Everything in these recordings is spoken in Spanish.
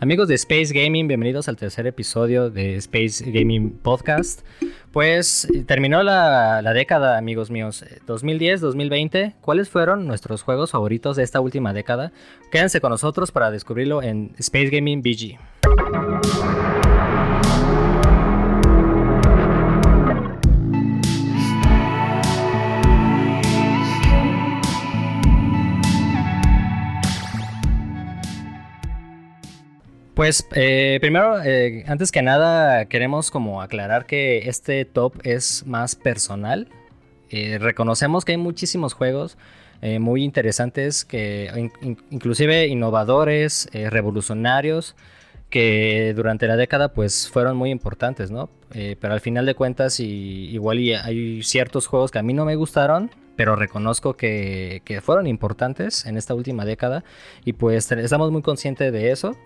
Amigos de Space Gaming, bienvenidos al tercer episodio de Space Gaming Podcast. Pues terminó la, década, amigos míos, 2010-2020. ¿Cuáles fueron nuestros juegos favoritos de esta última década? Quédense con nosotros para descubrirlo en Space Gaming BG. Pues eh, primero, eh, antes que nada, queremos como aclarar que este top es más personal. Eh, reconocemos que hay muchísimos juegos muy interesantes, que inclusive innovadores, revolucionarios, que durante la década pues fueron muy importantes, ¿no? pero al final de cuentas, y, igual hay ciertos juegos que a mí no me gustaron, pero reconozco que, que fueron importantes en esta última década y pues estamos muy conscientes de eso.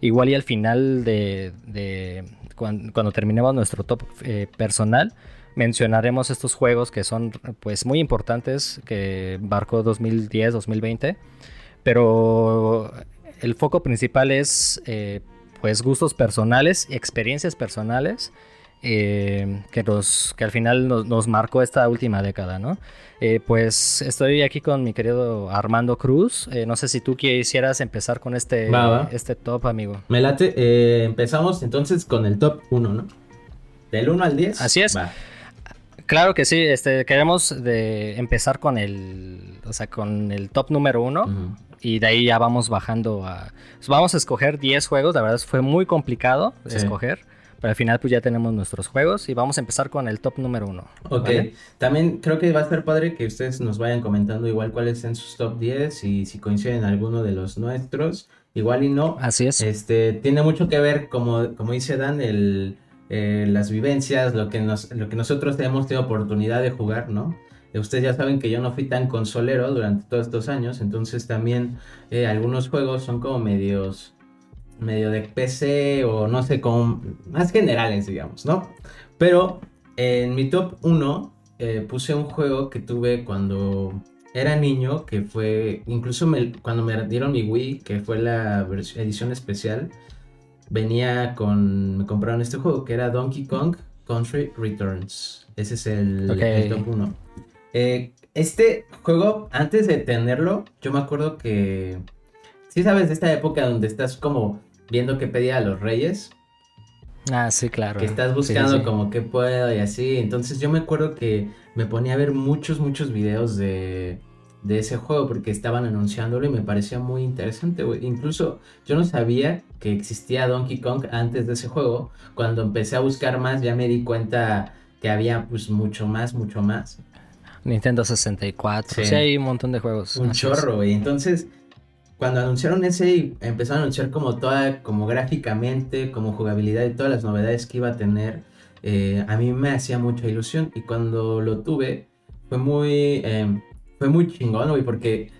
Igual y al final de, cuando, terminemos nuestro top eh, personal, mencionaremos estos juegos que son pues muy importantes, que barcó 2010-2020, pero el foco principal es eh, pues gustos personales, experiencias personales eh, que, nos, que al final nos, marcó esta última década, ¿no? Eh, pues estoy aquí con mi querido Armando Cruz. Eh, no sé si tú quisieras empezar con este, este top, amigo. Me late. empezamos entonces con el top 1, ¿no? Del 1 al 10. Así es. Claro que sí, este, queremos de empezar con el, o sea, con el top número 1 y de ahí ya vamos bajando a... Vamos a escoger 10 juegos, la verdad fue muy complicado escoger. Pero al final pues ya tenemos nuestros juegos y vamos a empezar con el top número uno. Ok, también creo que va a ser padre que ustedes nos vayan comentando igual cuáles son sus top 10 y si coinciden alguno de los nuestros, igual y no. Así es. Este, tiene mucho que ver, como, como dice Dan, el, eh, las vivencias, lo que, nos, lo que nosotros hemos tenido oportunidad de jugar, ¿no? Ustedes ya saben que yo no fui tan consolero durante todos estos años, entonces también eh, algunos juegos son como medios medio de PC o no sé, como más generales, digamos, ¿no? Pero en mi top 1 eh, puse un juego que tuve cuando era niño, que fue, incluso cuando me dieron mi Wii, que fue la edición especial, venía con, me compraron este juego, que era Donkey Kong Country Returns. Ese es el, top 1. Eh, este juego, antes de tenerlo, yo me acuerdo que... Sí sabes de esta época donde estás como viendo qué pedía a los reyes. Ah, sí, claro. Que estás buscando como qué puedo y así. Entonces yo me acuerdo que me ponía a ver muchos, muchos videos de, de ese juego porque estaban anunciándolo y me parecía muy interesante, güey. Incluso yo no sabía que existía Donkey Kong antes de ese juego. Cuando empecé a buscar más ya me di cuenta que había pues mucho más, mucho más. Nintendo 64. Sí, hay un montón de juegos. Un chorro, güey. Entonces cuando anunciaron ese y empezaron a anunciar como toda, como gráficamente, como jugabilidad y todas las novedades que iba a tener, eh, a mí me hacía mucha ilusión. Y cuando lo tuve, fue muy, em, fue muy chingón, güey, porque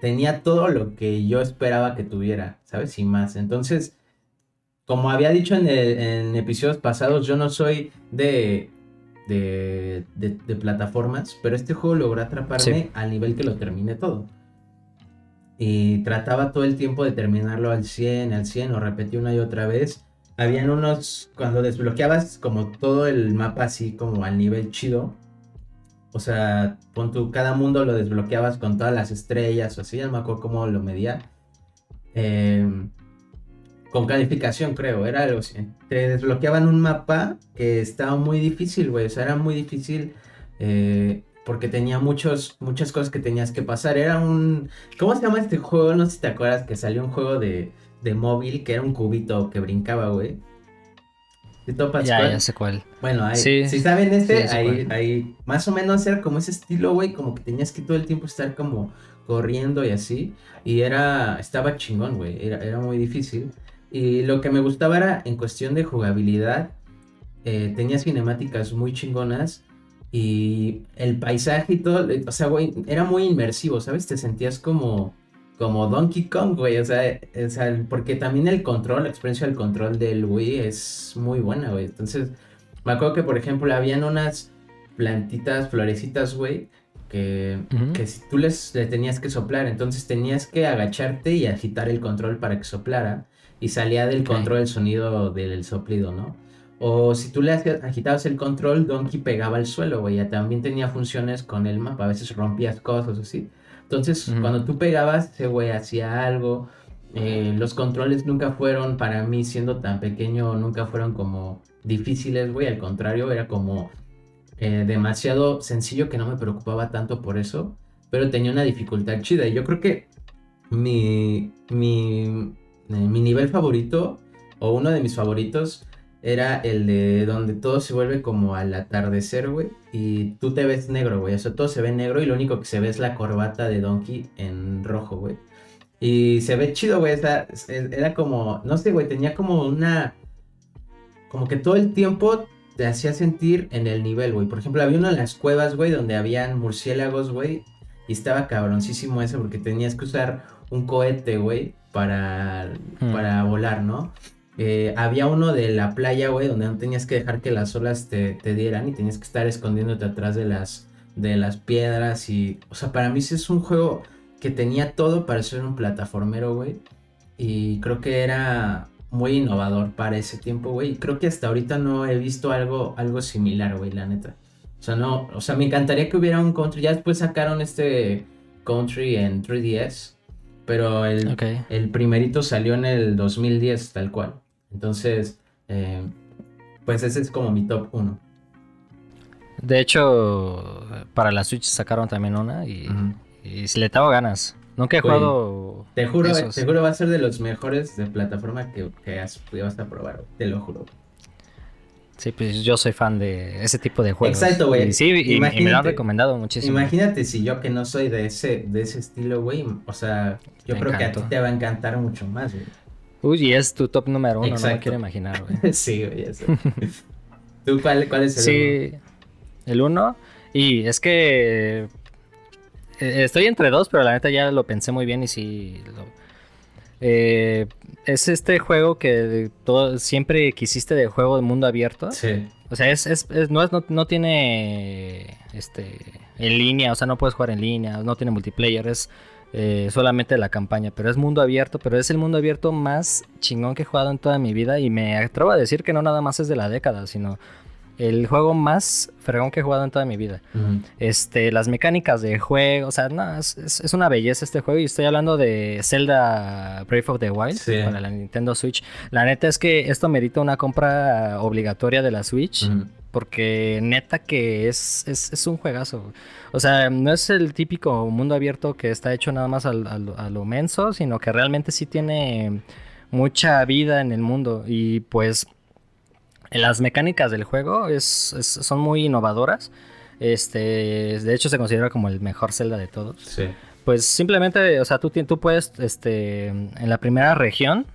tenía todo lo que yo esperaba que tuviera, ¿sabes? Y más. Entonces, como había dicho en, en episodios pasados, yo no soy de, de, de, plataformas, pero este juego logró atraparme al nivel que lo terminé todo y trataba todo el tiempo de terminarlo al 100, al 100 o repetí una y otra vez. Habían unos, cuando desbloqueabas como todo el mapa así como al nivel chido, o sea, con tu, cada mundo lo desbloqueabas con todas las estrellas o así, no me acuerdo cómo lo medía. Em, con calificación creo, era algo así. Te desbloqueaban un mapa que estaba muy difícil, güey, o sea, era muy difícil eh, porque tenía muchos, muchas cosas que tenías que pasar. Era un... ¿Cómo se llama este juego? No sé si te acuerdas que salió un juego de, de móvil que era un cubito que brincaba, güey. ¿Sí topas ya, ya sé cuál. Bueno, ahí, si saben este, ahí, ahí, más o menos era como ese estilo, güey, como que tenías que todo el tiempo estar como corriendo y así. Y era, estaba chingón, güey, era, era muy difícil. Y lo que me gustaba era, en cuestión de jugabilidad, eh, tenía cinemáticas muy chingonas y el paisaje y todo, o sea, güey, era muy inmersivo, ¿sabes? Te sentías como, como Donkey Kong, güey, o sea, porque también el control, la experiencia del control del Wii es muy buena, güey. Entonces, me acuerdo que, por ejemplo, habían unas plantitas, florecitas, güey, que, que si tú les, le tenías que soplar, entonces tenías que agacharte y agitar el control para que soplara. y salía del control el sonido del soplido, ¿no? O si tú le agitabas el control, Donkey pegaba al suelo, güey. También tenía funciones con el mapa. A veces rompías cosas así. Entonces, cuando tú pegabas, ese güey hacía algo. Eh, los controles nunca fueron, para mí, siendo tan pequeño, nunca fueron como difíciles, güey. Al contrario, era como eh, demasiado sencillo que no me preocupaba tanto por eso. Pero tenía una dificultad chida. Y yo creo que mi, mi, eh, mi nivel favorito, o uno de mis favoritos, era el de donde todo se vuelve como al atardecer, güey. Y tú te ves negro, güey. O sea, todo se ve negro y lo único que se ve es la corbata de Donkey en rojo, güey. Y se ve chido, güey. Era como, no sé, güey, tenía como una... Como que todo el tiempo te hacía sentir en el nivel, güey. Por ejemplo, había una en las cuevas, güey, donde habían murciélagos, güey. Y estaba cabroncísimo ese porque tenías que usar un cohete, güey, para, hmm. para volar, ¿no? Eh, había uno de la playa, güey, donde no tenías que dejar que las olas te, dieran y tenías que estar escondiéndote atrás de las, de las piedras y... O sea, para mí sí es un juego que tenía todo para ser un plataformero, güey. Y creo que era muy innovador para ese tiempo, güey. Y creo que hasta ahorita no he visto algo, algo similar, güey, la neta. O sea, no, o sea, me encantaría que hubiera un country. Ya después sacaron este country en 3DS. Pero el, el primerito salió en el 2010, tal cual. Entonces, eh, pues ese es como mi top 1. De hecho, para la Switch sacaron también una y, si le tengo ganas. Nunca he jugado. Te juro, te juro, va a ser de los mejores de plataforma que, que has, a probar, te lo juro. Sí, pues yo soy fan de ese tipo de juegos. Exacto, güey. sí, y, me lo han recomendado muchísimo. Imagínate si yo que no soy de ese, de ese estilo, güey. O sea, yo creo que a ti te va a encantar mucho más, güey. Uy, y es tu top número uno, no me quiero imaginar, güey. sí, güey, eso. ¿Tú cuál, es el sí, el uno? Y es que eh, estoy entre dos, pero la neta ya lo pensé muy bien y sí. Eh, es este juego que todo, siempre quisiste de juego de mundo abierto. Sí. O sea, es, es, no, es, no, tiene este en línea, o sea, no puedes jugar en línea, no tiene multiplayer, es eh, solamente la campaña, pero es mundo abierto, pero es el mundo abierto más chingón que he jugado en toda mi vida y me atrevo a decir que no nada más es de la década, sino el juego más fregón que he jugado en toda mi vida. Este, las mecánicas de juego, o sea, no, es, una belleza este juego y estoy hablando de Zelda Breath of the Wild para la Nintendo Switch. La neta es que esto merita una compra obligatoria de la Switch. Porque neta que es, es, un juegazo. O sea, no es el típico mundo abierto que está hecho nada más a lo menso, sino que realmente sí tiene mucha vida en el mundo. Y pues las mecánicas del juego es, son muy innovadoras. Este, de hecho, se considera como el mejor Zelda de todos. Sí. Pues simplemente, o sea, tú, tú puedes, este, en la primera región,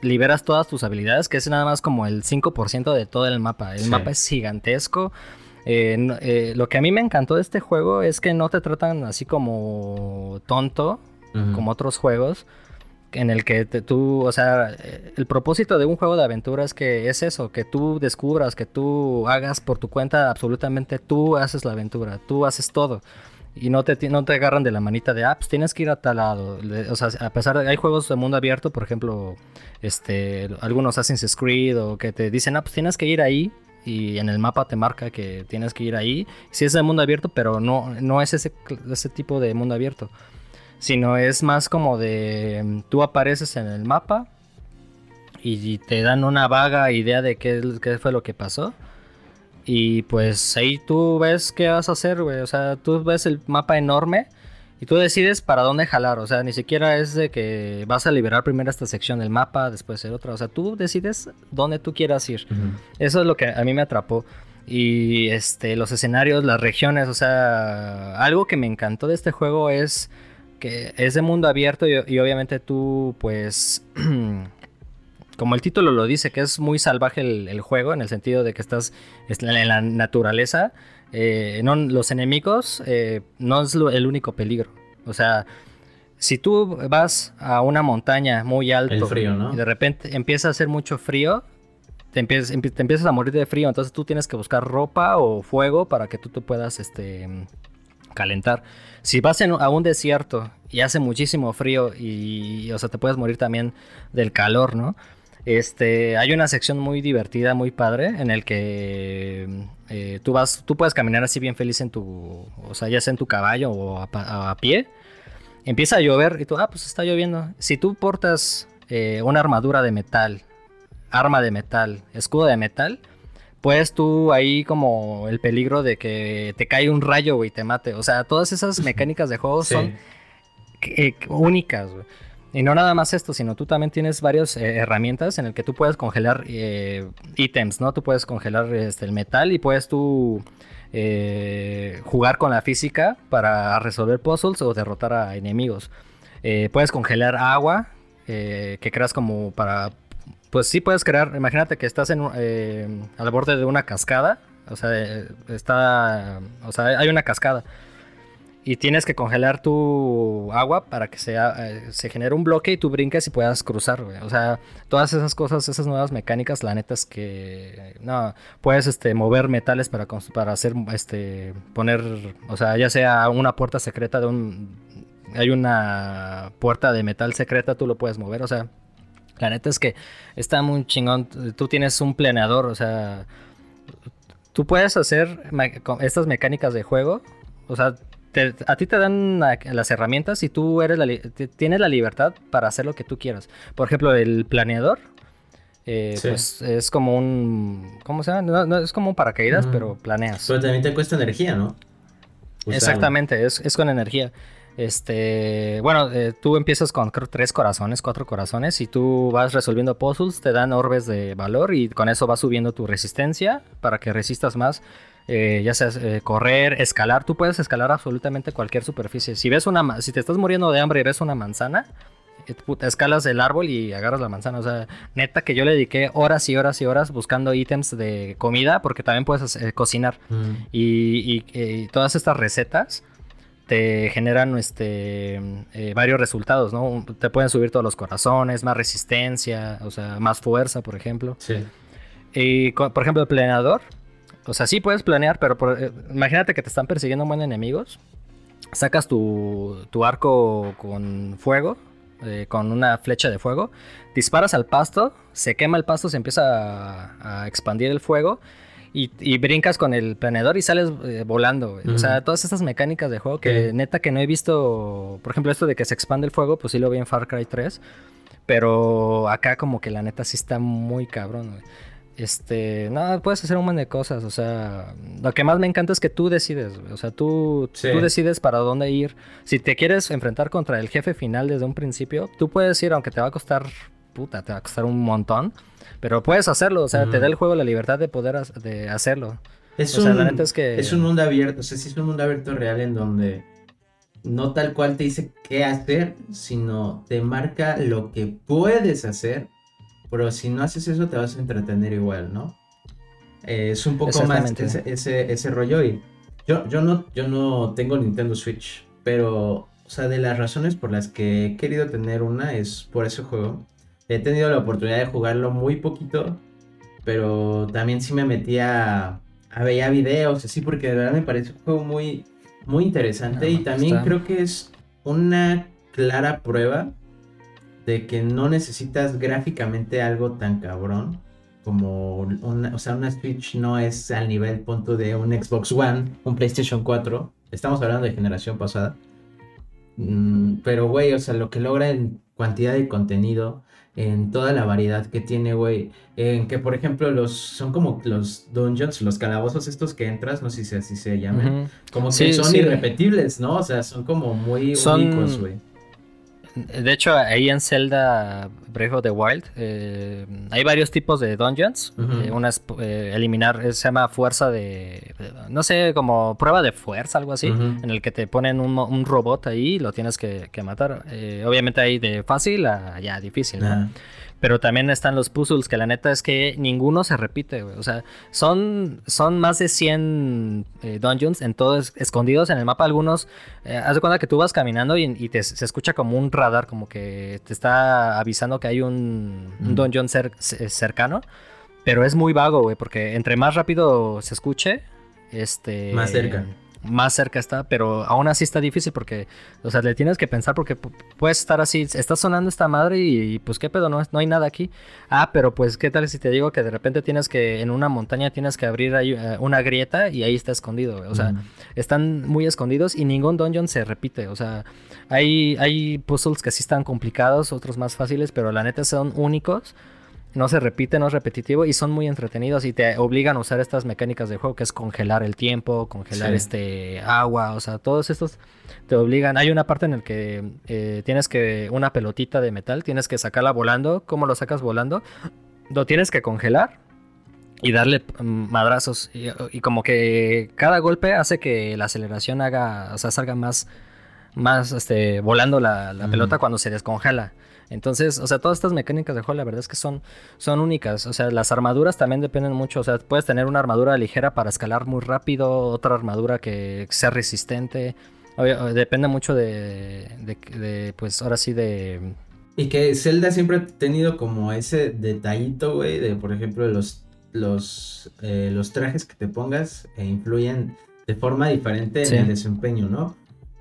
liberas todas tus habilidades, que es nada más como el 5% de todo el mapa. El mapa es gigantesco. Eh, eh, lo que a mí me encantó de este juego es que no te tratan así como tonto, como otros juegos, en el que tú, o sea, el propósito de un juego de aventura es que es eso, que tú descubras, que tú hagas por tu cuenta absolutamente, tú haces la aventura, tú haces todo y no te, no te agarran de la manita de, ah, pues tienes que ir a tal lado. O sea, a pesar de hay juegos de mundo abierto, por ejemplo, este, algunos Assassin's Creed o que te dicen, ah, pues tienes que ir ahí y en el mapa te marca que tienes que ir ahí. Sí es de mundo abierto, pero no, no es ese, ese tipo de mundo abierto. Sino es más como de, tú apareces en el mapa y te dan una vaga idea de qué, qué fue lo que pasó y pues ahí tú ves qué vas a hacer, güey. O sea, tú ves el mapa enorme y tú decides para dónde jalar. O sea, ni siquiera es de que vas a liberar primero esta sección del mapa, después el otra. O sea, tú decides dónde tú quieras ir. Eso es lo que a mí me atrapó. Y este, los escenarios, las regiones, o sea, algo que me encantó de este juego es que es de mundo abierto y obviamente tú, pues, como el título lo dice, que es muy salvaje el, juego, en el sentido de que estás en la naturaleza, eh, no, los enemigos eh, no es el único peligro. O sea, si tú vas a una montaña muy alta y de repente empieza a hacer mucho frío, te, empiezas, te empiezas a morir de frío, entonces tú tienes que buscar ropa o fuego para que tú te puedas este, calentar. Si vas a un desierto y hace muchísimo frío y, o sea, te puedes morir también del calor, ¿no? Este, hay una sección muy divertida, muy padre, en el que eh, tú vas, tú puedes caminar así bien feliz en tu, o sea, ya sea en tu caballo o a, pie. Empieza a llover y tú, ah, pues está lloviendo. Si tú portas eh, una armadura de metal, arma de metal, escudo de metal, puedes tú ahí como el peligro de que te cae un rayo, y te mate. O sea, todas esas mecánicas de juego son eh, únicas, güey. Y no nada más esto, sino tú también tienes varias eh, herramientas en el que tú puedes congelar eh, ítems, ¿no? Tú puedes congelar este, el metal y puedes tú eh, jugar con la física para resolver puzzles o derrotar a enemigos. puedes congelar agua, que creas como para... Pues sí puedes crear, imagínate que estás en, al borde de una cascada, o sea, está, o sea, hay una cascada y tienes que congelar tu agua para que sea, eh, se genere un bloque y tú brinques y puedas cruzar, O sea, todas esas cosas, esas nuevas mecánicas, la neta es que, no, puedes este, mover metales para, para hacer, este, poner, o sea, ya sea una puerta secreta de un, hay una puerta de metal secreta, tú lo puedes mover, o sea, la neta es que está muy chingón, tú tienes un planeador, o sea, tú puedes hacer estas mecánicas de juego, o sea, a ti te dan las herramientas y tú eres la, tienes la libertad para hacer lo que tú quieras. Por ejemplo, el planeador, eh, pues es como un, ¿cómo se llama? No, es como un paracaídas, pero planeas. Pero también te cuesta energía, ¿no? Exactamente, es, con energía. Este, bueno, eh, tú empiezas con tres corazones, cuatro corazones, y tú vas resolviendo puzzles, te dan orbes de valor y con eso vas subiendo tu resistencia para que resistas más. Eh, ya sea eh, correr, escalar, tú puedes escalar absolutamente cualquier superficie. Si ves una, si te estás muriendo de hambre y ves una manzana, eh, escalas el árbol y agarras la manzana. O sea, neta que yo le dediqué horas y horas y horas buscando ítems de comida porque también puedes cocinar. Mm. Y, todas estas recetas te generan este, varios resultados, ¿no? Te pueden subir todos los corazones, más resistencia, o sea, más fuerza, por ejemplo. Sí. Y, por ejemplo, el planeador o sea, sí puedes planear, pero eh, imagínate que te están persiguiendo buen enemigos. Sacas tu, arco con fuego, eh, con una flecha de fuego. Disparas al pasto, se quema el pasto, se empieza a, expandir el fuego. Y, brincas con el planeador y sales eh, volando. O sea, todas estas mecánicas de juego que neta que no he visto. Por ejemplo, esto de que se expande el fuego, pues sí lo vi en Far Cry 3. Pero acá como que la neta sí está muy cabrón. Este, no, puedes hacer un montón de cosas, o sea, lo que más me encanta es que tú decides, o sea, tú, tú decides para dónde ir. Si te quieres enfrentar contra el jefe final desde un principio, tú puedes ir, aunque te va a costar, puta, te va a costar un montón, pero puedes hacerlo, o sea, te da el juego la libertad de poder de hacerlo. Es, un, es, que... es un mundo abierto, o sea, sí es un mundo abierto real en donde no tal cual te dice qué hacer, sino te marca lo que puedes hacer pero si no haces eso te vas a entretener igual, ¿no? Eh, es un poco más ese, ese, rollo y yo, yo, no, yo no tengo Nintendo Switch, pero, o sea, de las razones por las que he querido tener una es por ese juego. He tenido la oportunidad de jugarlo muy poquito, pero también sí me metía a, ver videos, así, porque de verdad me parece un juego muy, muy interesante y también creo que es una clara prueba de que no necesitas gráficamente algo tan cabrón como una, o sea, una Switch no es al nivel punto de un Xbox One, un PlayStation 4. Estamos hablando de generación pasada. Mm, pero, güey, o sea, lo que logra en cantidad de contenido, en toda la variedad que tiene, güey. En que, por ejemplo, los son como los dungeons, los calabozos estos que entras, no sé si así se llaman. Como que son irrepetibles, ¿no? O sea, son como muy únicos, güey. De hecho, ahí en Zelda Breath of the Wild eh, hay varios tipos de dungeons. Eh, una es eh, eliminar, se llama fuerza de. No sé, como prueba de fuerza, algo así. En el que te ponen un, robot ahí y lo tienes que, matar. obviamente hay de fácil a ya difícil, ¿no? Pero también están los puzzles, que la neta es que ninguno se repite, güey. O sea, son, son más de 100 eh, dungeons en todos, escondidos en el mapa. Algunos, eh, haz de cuenta que tú vas caminando y, se escucha como un radar, como que te está avisando que hay un, dungeon cercano. Pero es muy vago, güey, porque entre más rápido se escuche, este... Más cerca. Más cerca está, pero aún así está difícil porque, o sea, le tienes que pensar porque puedes estar así, está sonando esta madre y, pues qué pedo, no, no hay nada aquí. Ah, pero pues qué tal si te digo que de repente tienes que, en una montaña tienes que abrir ahí, eh, una grieta y ahí está escondido, o sea, están muy escondidos y ningún dungeon se repite, o sea, hay, hay puzzles que sí están complicados, otros más fáciles, pero la neta son únicos no se repite, no es repetitivo y son muy entretenidos y te obligan a usar estas mecánicas de juego que es congelar el tiempo, congelar este agua, o sea, todos estos te obligan. Hay una parte en la que eh, tienes que una pelotita de metal, tienes que sacarla volando. ¿Cómo lo sacas volando? Lo tienes que congelar y darle mm, madrazos y, como que cada golpe hace que la aceleración haga, o sea, salga más más este volando la, pelota cuando se descongela. Entonces, o sea, todas estas mecánicas de juego, la verdad es que son, son únicas. O sea, las armaduras también dependen mucho. O sea, puedes tener una armadura ligera para escalar muy rápido, otra armadura que sea resistente. depende mucho de, de, pues ahora sí, de... Y que Zelda siempre ha tenido como ese detallito, güey, de, por ejemplo, los, los, eh, los trajes que te pongas e influyen de forma diferente en el desempeño, ¿no?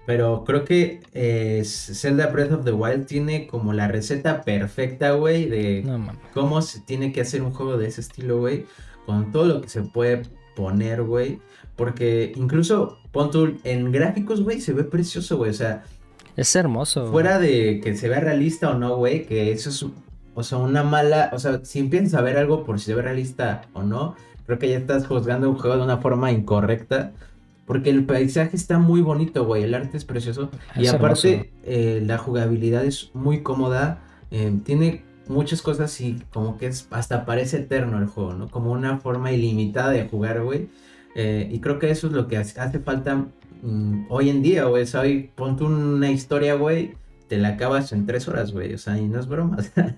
Pero creo que eh, Zelda Breath of the Wild tiene como la receta perfecta, güey, de cómo se tiene que hacer un juego de ese estilo, güey. Con todo lo que se puede poner, güey. Porque incluso, pon en gráficos, güey, se ve precioso, güey. O sea... Es hermoso. Fuera de que se vea realista o no, güey, que eso es, o sea, una mala... O sea, si empiezas a ver algo por si se ve realista o no, creo que ya estás juzgando un juego de una forma incorrecta. Porque el paisaje está muy bonito, güey. El arte es precioso. y aparte, eh, la jugabilidad es muy cómoda. Eh, tiene muchas cosas y como que es hasta parece eterno el juego, ¿no? Como una forma ilimitada de jugar, güey. Eh, y creo que eso es lo que hace, falta mm, hoy en día, güey. O sea, hoy ponte una historia, güey. Te la acabas en tres horas, güey. O sea, y no es broma.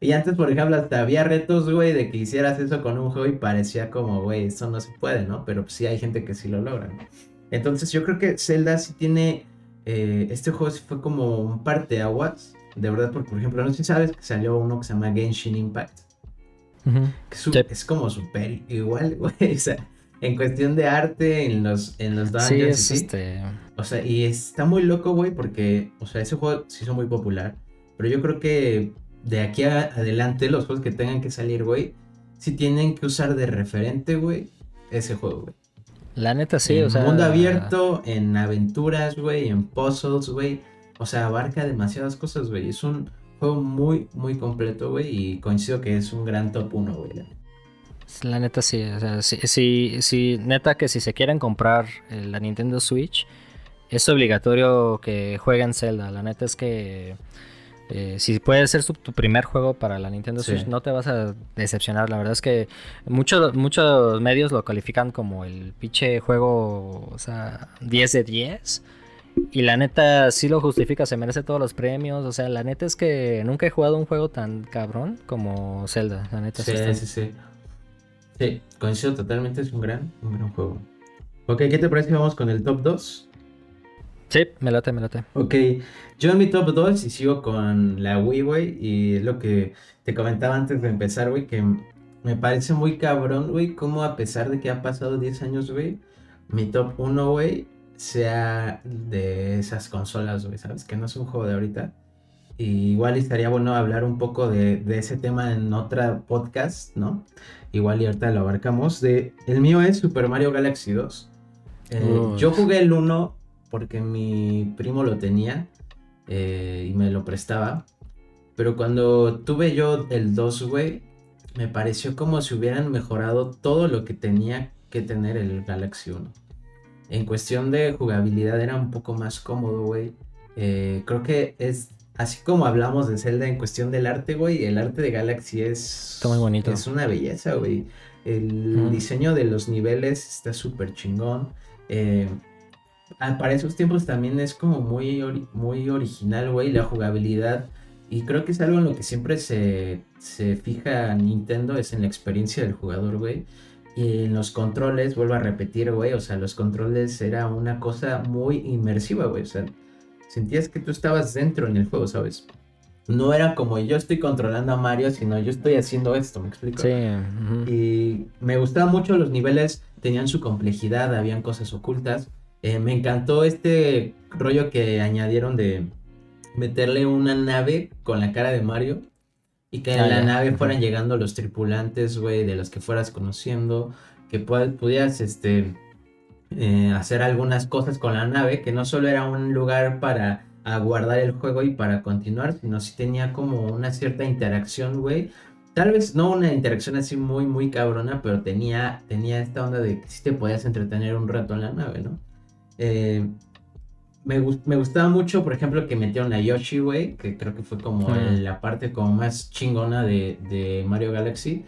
Y antes, por ejemplo, hasta había retos, güey, de que hicieras eso con un juego y parecía como, güey, eso no se puede, ¿no? Pero sí hay gente que sí lo logra, ¿no? Entonces yo creo que Zelda sí tiene, eh, este juego sí fue como un parte aguas, de verdad, porque por ejemplo, no sé si sabes que salió uno que se llama Genshin Impact. que es, como súper igual, güey, o sea, en cuestión de arte, en los, en los dungeons. Sí, este... O sea, y está muy loco, güey, porque, o sea, ese juego sí hizo muy popular, pero yo creo que de aquí adelante, los juegos que tengan que salir, güey, si tienen que usar de referente, güey, ese juego, güey. La neta sí, o sea. Mundo abierto, en aventuras, güey, en puzzles, güey. O sea, abarca demasiadas cosas, güey. Es un juego muy, muy completo, güey. Y coincido que es un gran top 1, güey. La neta sí, o sea, sí, sí, neta que si se quieren comprar la Nintendo Switch, es obligatorio que jueguen Zelda. La neta es que eh, si puede ser tu primer juego para la Nintendo Switch, no te vas a decepcionar. La verdad es que muchos muchos medios lo califican como el pinche juego, o sea, 10 de 10. Y la neta sí lo justifica, se merece todos los premios. O sea, la neta es que nunca he jugado un juego tan cabrón como Zelda. La neta sí, sí, sí, sí. Sí, coincido totalmente, es un gran, un gran juego. Ok, ¿qué te parece que vamos con el top 2? Sí, me late, me late. Ok, yo en mi top 2 y sigo con la Wii, güey, y es lo que te comentaba antes de empezar, güey, que me parece muy cabrón, güey, como a pesar de que ha pasado 10 años, güey, mi top 1, güey, sea de esas consolas, güey, ¿sabes? Que no es un juego de ahorita. Y igual estaría bueno hablar un poco de, ese tema en otra podcast, ¿no? Igual y ahorita lo abarcamos. De, el mío es Super Mario Galaxy 2. Eh, yo jugué el 1 porque mi primo lo tenía eh, y me lo prestaba. Pero cuando tuve yo el 2, güey, me pareció como si hubieran mejorado todo lo que tenía que tener el Galaxy 1. En cuestión de jugabilidad era un poco más cómodo, güey. Eh, creo que es así como hablamos de Zelda en cuestión del arte, güey. El arte de Galaxy es. Está muy bonito. Es una belleza, güey. El diseño de los niveles está súper chingón. Eh, para esos tiempos también es como muy, muy original, güey, la jugabilidad. Y creo que es algo en lo que siempre se, se fija Nintendo, es en la experiencia del jugador, güey. Y en los controles, vuelvo a repetir, güey, o sea, los controles era una cosa muy inmersiva, güey. O sea, sentías que tú estabas dentro en el juego, ¿sabes? No era como yo estoy controlando a Mario, sino yo estoy haciendo esto, ¿me explico? Sí. Y me gustaban mucho los niveles, tenían su complejidad, habían cosas ocultas. Eh, me encantó este rollo que añadieron de meterle una nave con la cara de Mario y que en Ah, la ya. nave fueran llegando los tripulantes, güey, de los que fueras conociendo, que pu- pudieras, este, eh, hacer algunas cosas con la nave, que no solo era un lugar para aguardar el juego y para continuar, sino sí tenía como una cierta interacción, güey. Tal vez no una interacción así muy, muy cabrona, pero tenía, tenía esta onda de que sí te podías entretener un rato en la nave, ¿no? Eh, me, gus- me gustaba mucho, por ejemplo, que metieron a Yoshi, güey, que creo que fue como Mm. la parte como más chingona de, de Mario Galaxy,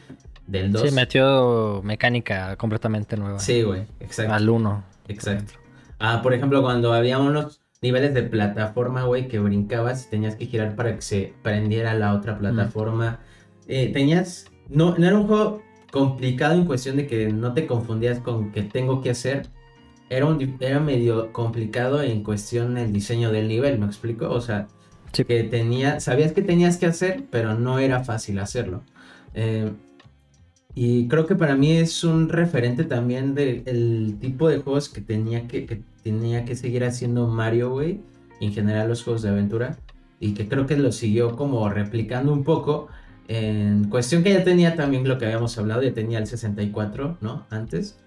del 2. Sí, metió mecánica completamente nueva. Sí, güey, exacto. Al 1. Exacto. Ah, por ejemplo, cuando había unos niveles de plataforma, güey, que brincabas y tenías que girar para que se prendiera la otra plataforma. Eh, tenías. No, no era un juego complicado en cuestión de que no te confundías con qué tengo que hacer. Era, un, era medio complicado en cuestión el diseño del nivel, ¿me explico? O sea, Sí. que tenía, sabías que tenías que hacer, pero no era fácil hacerlo. Eh, y creo que para mí es un referente también del tipo de juegos que tenía que, que tenía que seguir haciendo Mario, güey. En general los juegos de aventura. Y que creo que lo siguió como replicando un poco. En cuestión que ya tenía también lo que habíamos hablado, ya tenía el 64, ¿no? Antes.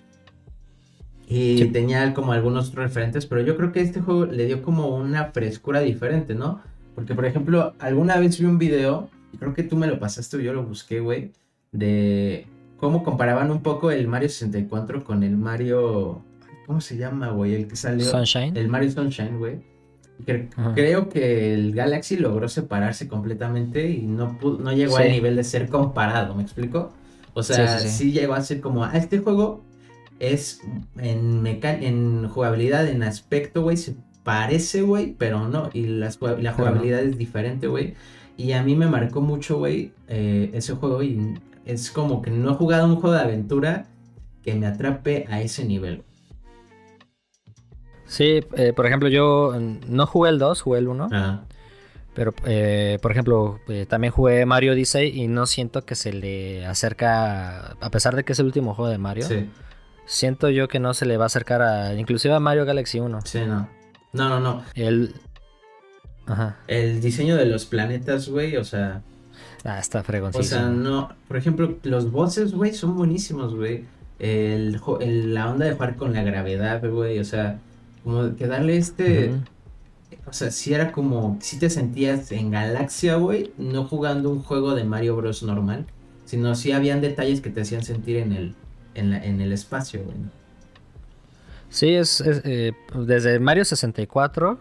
Y Sí. tenía como algunos referentes, pero yo creo que este juego le dio como una frescura diferente, ¿no? Porque, por ejemplo, alguna vez vi un video, y creo que tú me lo pasaste o yo lo busqué, güey, de cómo comparaban un poco el Mario 64 con el Mario... ¿Cómo se llama, güey? El que salió... Sunshine. El Mario Sunshine, güey. Cre-. Creo que el Galaxy logró separarse completamente y no, pu- no llegó Sí. al nivel de ser comparado, ¿me explico? O sea, sí, sí. llegó a ser como, ah, este juego es en, en jugabilidad, en aspecto, güey, se parece, güey, pero no, y la no. jugabilidad es diferente, güey. Y a mí me marcó mucho, güey, eh, ese juego y es como que no he jugado un juego de aventura que me atrape a ese nivel. Sí, eh, por ejemplo, yo no jugué el 2, jugué el 1. Ah, Pero, eh, por ejemplo, eh, también jugué Mario Odyssey y no siento que se le acerca, a pesar de que es el último juego de Mario, sí. Siento yo que no se le va a acercar a, inclusive a Mario Galaxy 1. Sí, no. No, no, no. El... Ajá. El diseño de los planetas, güey, o sea, Ah, está o fregoncísimo. sea, no, por ejemplo, los bosses, güey, son buenísimos, güey. El, la onda de jugar con la gravedad, güey, o sea, como que darle este, o sea, si era como, si te sentías en Galaxia, güey, no jugando un juego de Mario Bros normal, sino si habían detalles que te hacían sentir en el, en la- en el espacio, güey. Sí, es, es, eh, desde Mario 64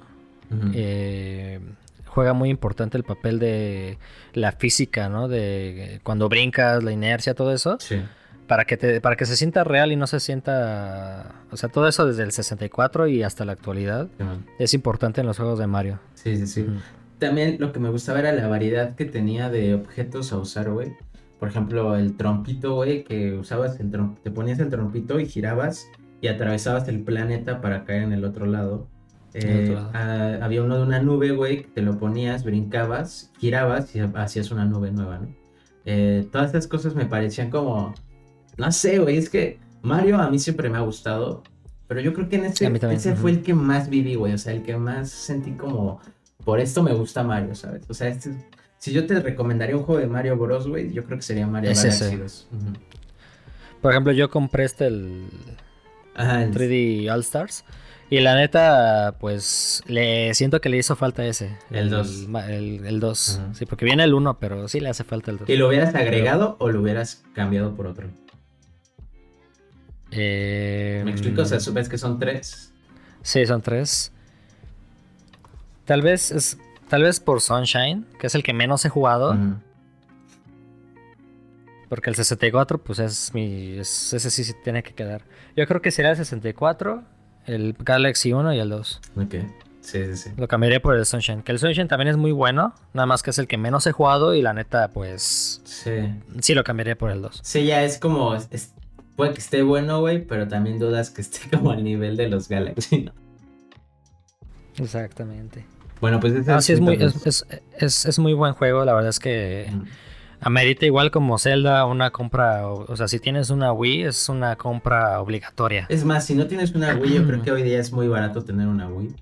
Ujú. eh, juega muy importante el papel de la física, ¿no? De eh, cuando brincas, la inercia, todo eso. Sí. Para que, te, para que se sienta real y no se sienta... O sea, todo eso desde el 64 y hasta la actualidad es importante en los juegos de Mario. Sí, sí, sí. También lo que me gustaba era la variedad que tenía de objetos a usar, güey. Por ejemplo, el trompito, güey, que usabas el trom- te ponías el trompito y girabas y atravesabas el planeta para caer en el otro lado. El Eh, otro lado. ah, había uno de una nube, güey, que te lo ponías, brincabas, girabas y hacías una nube nueva, ¿no? Eh, todas estas cosas me parecían como, no sé, güey, es que Mario a mí siempre me ha gustado, pero yo creo que en ese, A también, ese ujú. fue el que más viví, güey, o sea, el que más sentí como, por esto me gusta Mario, ¿sabes? O sea, este, si yo te recomendaría un juego de Mario Bros, güey, yo creo que sería Mario Es Galaxy. 2. Por ejemplo, yo compré este el Ajá, el- 3D All Stars. Y la neta, pues le siento que le hizo falta ese. El dos. ma- El, el 2. Ajá. Sí, porque viene el 1, pero sí le hace falta el 2. ¿Y lo hubieras agregado o lo hubieras cambiado por otro? Eh, ¿Me explico? O sea, ves que son tres. Sí, son tres. Tal vez es. Tal vez por Sunshine, que es el que menos he jugado. Porque el 64, pues es mi. es- ese sí, sí tiene que quedar. Yo creo que sería el 64, el Galaxy 1 y el 2. Ok. Sí, sí, sí. Lo cambiaría por el Sunshine. Que el Sunshine también es muy bueno. Nada más que es el que menos he jugado. Y la neta, pues. Sí. Sí lo cambiaría por el 2. Sí, ya es como. es- puede que esté bueno, güey, pero también dudas que esté como al nivel de los Galaxy, ¿no? Exactamente. Bueno, pues ese sí, es muy, es, es- es- es muy buen juego. La verdad es que. Amerita igual como Zelda una compra, o, sea, si tienes una Wii es una compra obligatoria. Es más, si no tienes una Wii, yo creo que hoy día es muy barato tener una Wii.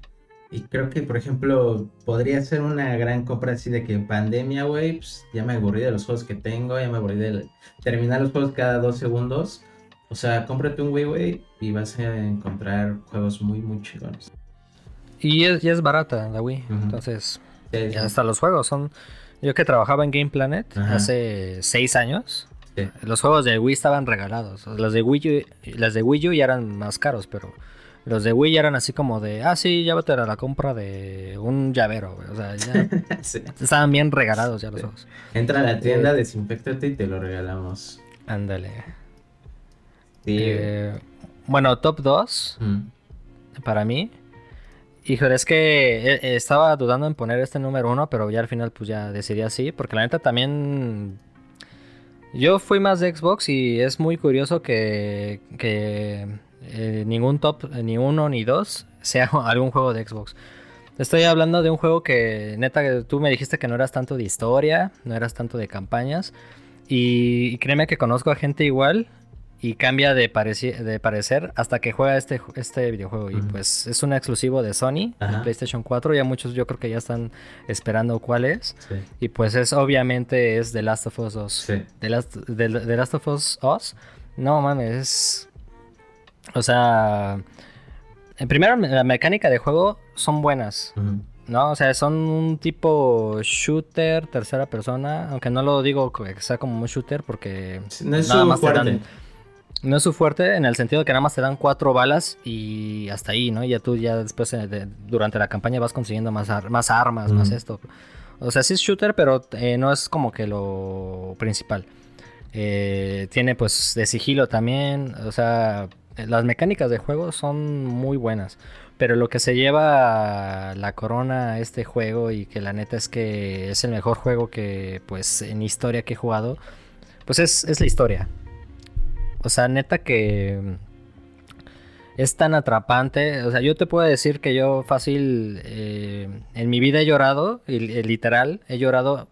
Y creo que, por ejemplo, podría ser una gran compra así de que pandemia, güey, pues ya me aburrí de los juegos que tengo, ya me aburrí de terminar los juegos cada dos segundos. O sea, cómprate un Wii, güey, y vas a encontrar juegos muy, muy chingones. Y es, es barata la Wii, entonces ya hasta los juegos son... Yo que trabajaba en Game Planet hace seis años, los juegos de Wii estaban regalados. Los de Wii U, las de Wii U ya eran más caros, pero los de Wii eran así como de, ah, sí, llévate a la compra de un llavero, güey. O sea, ya estaban bien regalados ya los juegos. Entra a la tienda, eh, desinfectate y te lo regalamos. Ándale. Eh, bueno, top 2 mm. para mí. Híjole, es que eh, estaba dudando en poner este número uno, pero ya al final pues ya decidí así, porque la neta también... Yo fui más de Xbox y es muy curioso que, que eh, ningún top, ni uno ni dos, sea algún juego de Xbox. Estoy hablando de un juego que, neta, tú me dijiste que no eras tanto de historia, no eras tanto de campañas. Y, créeme que conozco a gente igual y cambia de, de parecer hasta que juega este, este videojuego. Y pues es un exclusivo de Sony, PlayStation 4. Ya muchos yo creo que ya están esperando cuál es. Y pues es obviamente es The Last of Us 2. The, Last, The, Last of Us No mames, es o sea, en primero la mecánica de juego son buenas. ¿no? O sea, son un tipo shooter, tercera persona, aunque no lo digo que sea como un shooter porque no es nada más fuerte. No es su fuerte en el sentido que nada más te dan cuatro balas y hasta ahí, ¿no? Y ya tú ya después eh, durante la campaña vas consiguiendo más, más armas, más esto. O sea, sí es shooter, pero eh, no es como que lo principal. Eh, tiene pues de sigilo también, o sea, las mecánicas de juego son muy buenas. Pero lo que se lleva la corona a este juego y que la neta es que es el mejor juego que pues en historia que he jugado, pues es, la historia. O sea, neta que es tan atrapante. O sea, yo te puedo decir que yo fácil eh, en mi vida he llorado, y, literal, he llorado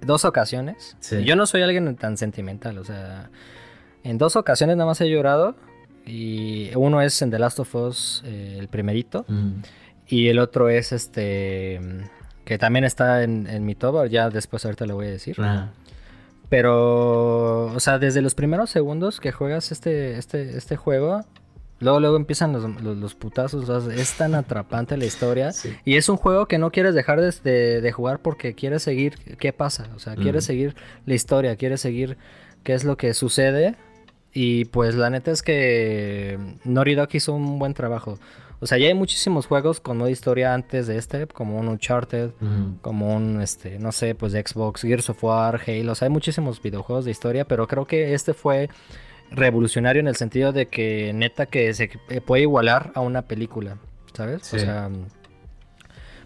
dos ocasiones. Yo no soy alguien tan sentimental, o sea, en dos ocasiones nada más he llorado. Y uno es en The Last of Us, eh, el primerito. Mm. Y el otro es este. Que también está en, mi top. Ya después ahorita le voy a decir. Ah. Pero. O sea, desde los primeros segundos que juegas este, este, este juego. Luego, luego empiezan los, putazos. es tan atrapante la historia. Y es un juego que no quieres dejar de, de, jugar porque quieres seguir qué pasa. O sea, quieres mm. seguir la historia, quieres seguir qué es lo que sucede y pues la neta es que Naughty Dog hizo un buen trabajo. O sea, ya hay muchísimos juegos con modo historia antes de este, como un Uncharted, como un, este, no sé, pues de Xbox, Gears of War, Halo. O sea, hay muchísimos videojuegos de historia, pero creo que este fue revolucionario en el sentido de que neta que se puede igualar a una película, ¿sabes? O sea,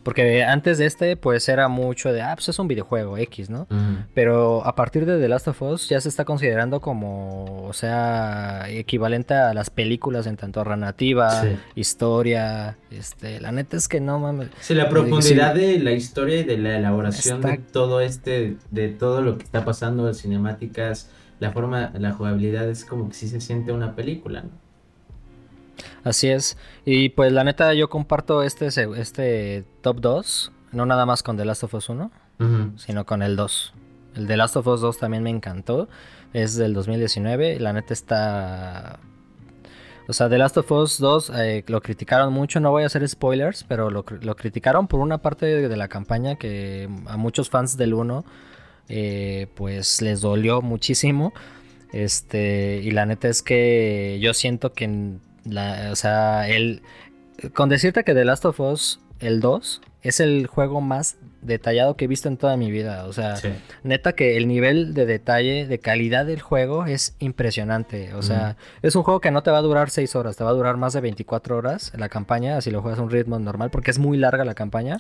porque antes de este, pues era mucho de, ah, pues es un videojuego X, ¿no? Pero a partir de The Last of Us ya se está considerando como, o sea, equivalente a las películas en tanto narrativa, historia. Este, la neta es que no mames. Sí, la profundidad de la historia y de la elaboración de todo este, de todo lo que está pasando, las cinemáticas, la forma, la jugabilidad es como que sí se siente una película, ¿no? Así es. Y pues la neta yo comparto este, este top 2, no nada más con The Last of Us 1, sino con el 2. El The Last of Us 2 también me encantó. Es del 2019. La neta está... O sea, The Last of Us 2 eh, lo criticaron mucho, no voy a hacer spoilers, pero lo, criticaron por una parte de, la campaña que a muchos fans del 1 eh, pues les dolió muchísimo. Este, y la neta es que yo siento que o sea, el, con decirte que The Last of Us, el 2, es el juego más detallado que he visto en toda mi vida. O sea, neta que el nivel de detalle, de calidad del juego es impresionante. O sea, es un juego que no te va a durar 6 horas, te va a durar más de 24 horas la campaña, si lo juegas a un ritmo normal, porque es muy larga la campaña.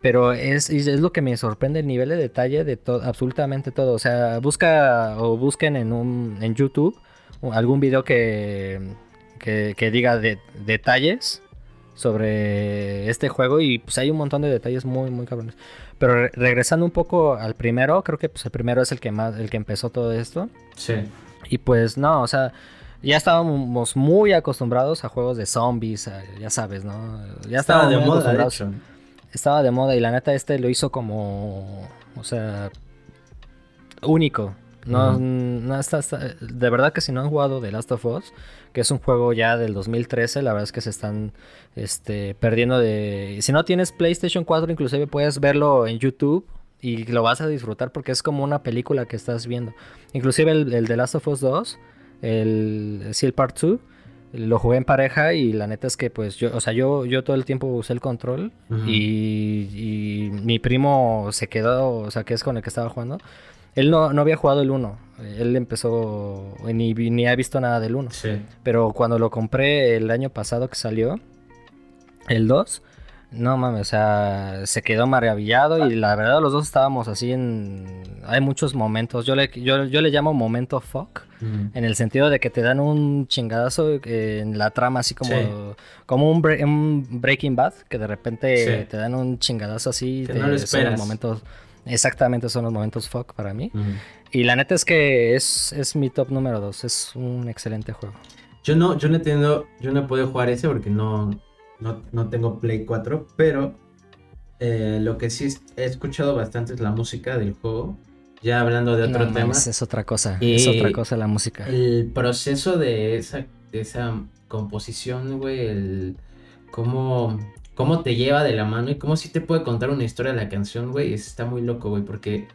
Pero es, es, lo que me sorprende el nivel de detalle de todo, absolutamente todo. O sea, busca o busquen en un en YouTube algún video que que, diga de, detalles sobre este juego y pues hay un montón de detalles muy, muy cabrones. Pero regresando un poco al primero, creo que pues el primero es el que más, el que empezó todo esto. Sí. Y pues no, o sea, ya estábamos muy acostumbrados a juegos de zombies, ya sabes, ¿no? Ya estaba de moda, de hecho. Estaba de moda y la neta este lo hizo como, o sea, único. No, no está, de verdad que si no han jugado The Last of Us, que es un juego ya del 2013, la verdad es que se están este, perdiendo de... Si no tienes PlayStation 4, inclusive puedes verlo en YouTube y lo vas a disfrutar porque es como una película que estás viendo. Inclusive el, el The Last of Us 2, el Seal Part 2, lo jugué en pareja y la neta es que pues yo, o sea, yo, yo todo el tiempo usé el control y, y, mi primo se quedó, o sea, que es con el que estaba jugando, él no, había jugado el 1. Él empezó ni, ni ha visto nada del 1. Pero cuando lo compré el año pasado que salió, el 2, no mames, o sea, se quedó maravillado y la verdad los dos estábamos así en... Hay muchos momentos, yo le, yo, le llamo momento fuck, en el sentido de que te dan un chingadazo en la trama así como, como un, Breaking Bad, que de repente te dan un chingadazo así. Que no lo esperas. momentos Exactamente, son los momentos fuck para mí. Y la neta es que es, es mi top número 2. Es un excelente juego. Yo no, yo no entiendo, yo no puedo jugar ese porque no, no, tengo Play 4, pero eh, lo que sí he escuchado bastante es la música del juego. Ya hablando de otro tema. Es otra cosa, es otra cosa la música. El proceso de esa, de esa composición, güey, el cómo cómo te lleva de la mano y cómo sí te puede contar una historia de la canción, güey. Está muy loco, güey, porque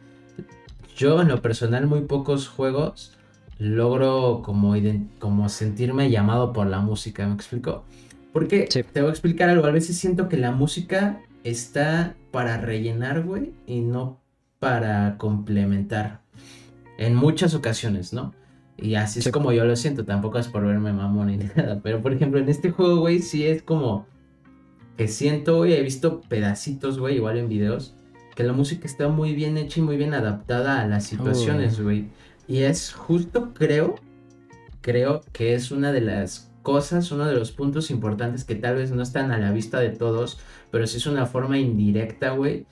yo en lo personal muy pocos juegos logro como, como sentirme llamado por la música, ¿me explico? Porque te voy a explicar algo, a veces siento que la música está para rellenar, güey, y no para complementar. En muchas ocasiones, ¿no? Y así es como yo lo siento, tampoco es por verme mamón ni nada, pero por ejemplo en este juego, güey, sí es como que siento, güey, he visto pedacitos, güey, igual en videos, que la música está muy bien hecha y muy bien adaptada a las situaciones, güey. Y es justo, creo, creo que es una de las cosas, uno de los puntos importantes que tal vez no están a la vista de todos, pero sí es una forma indirecta, güey,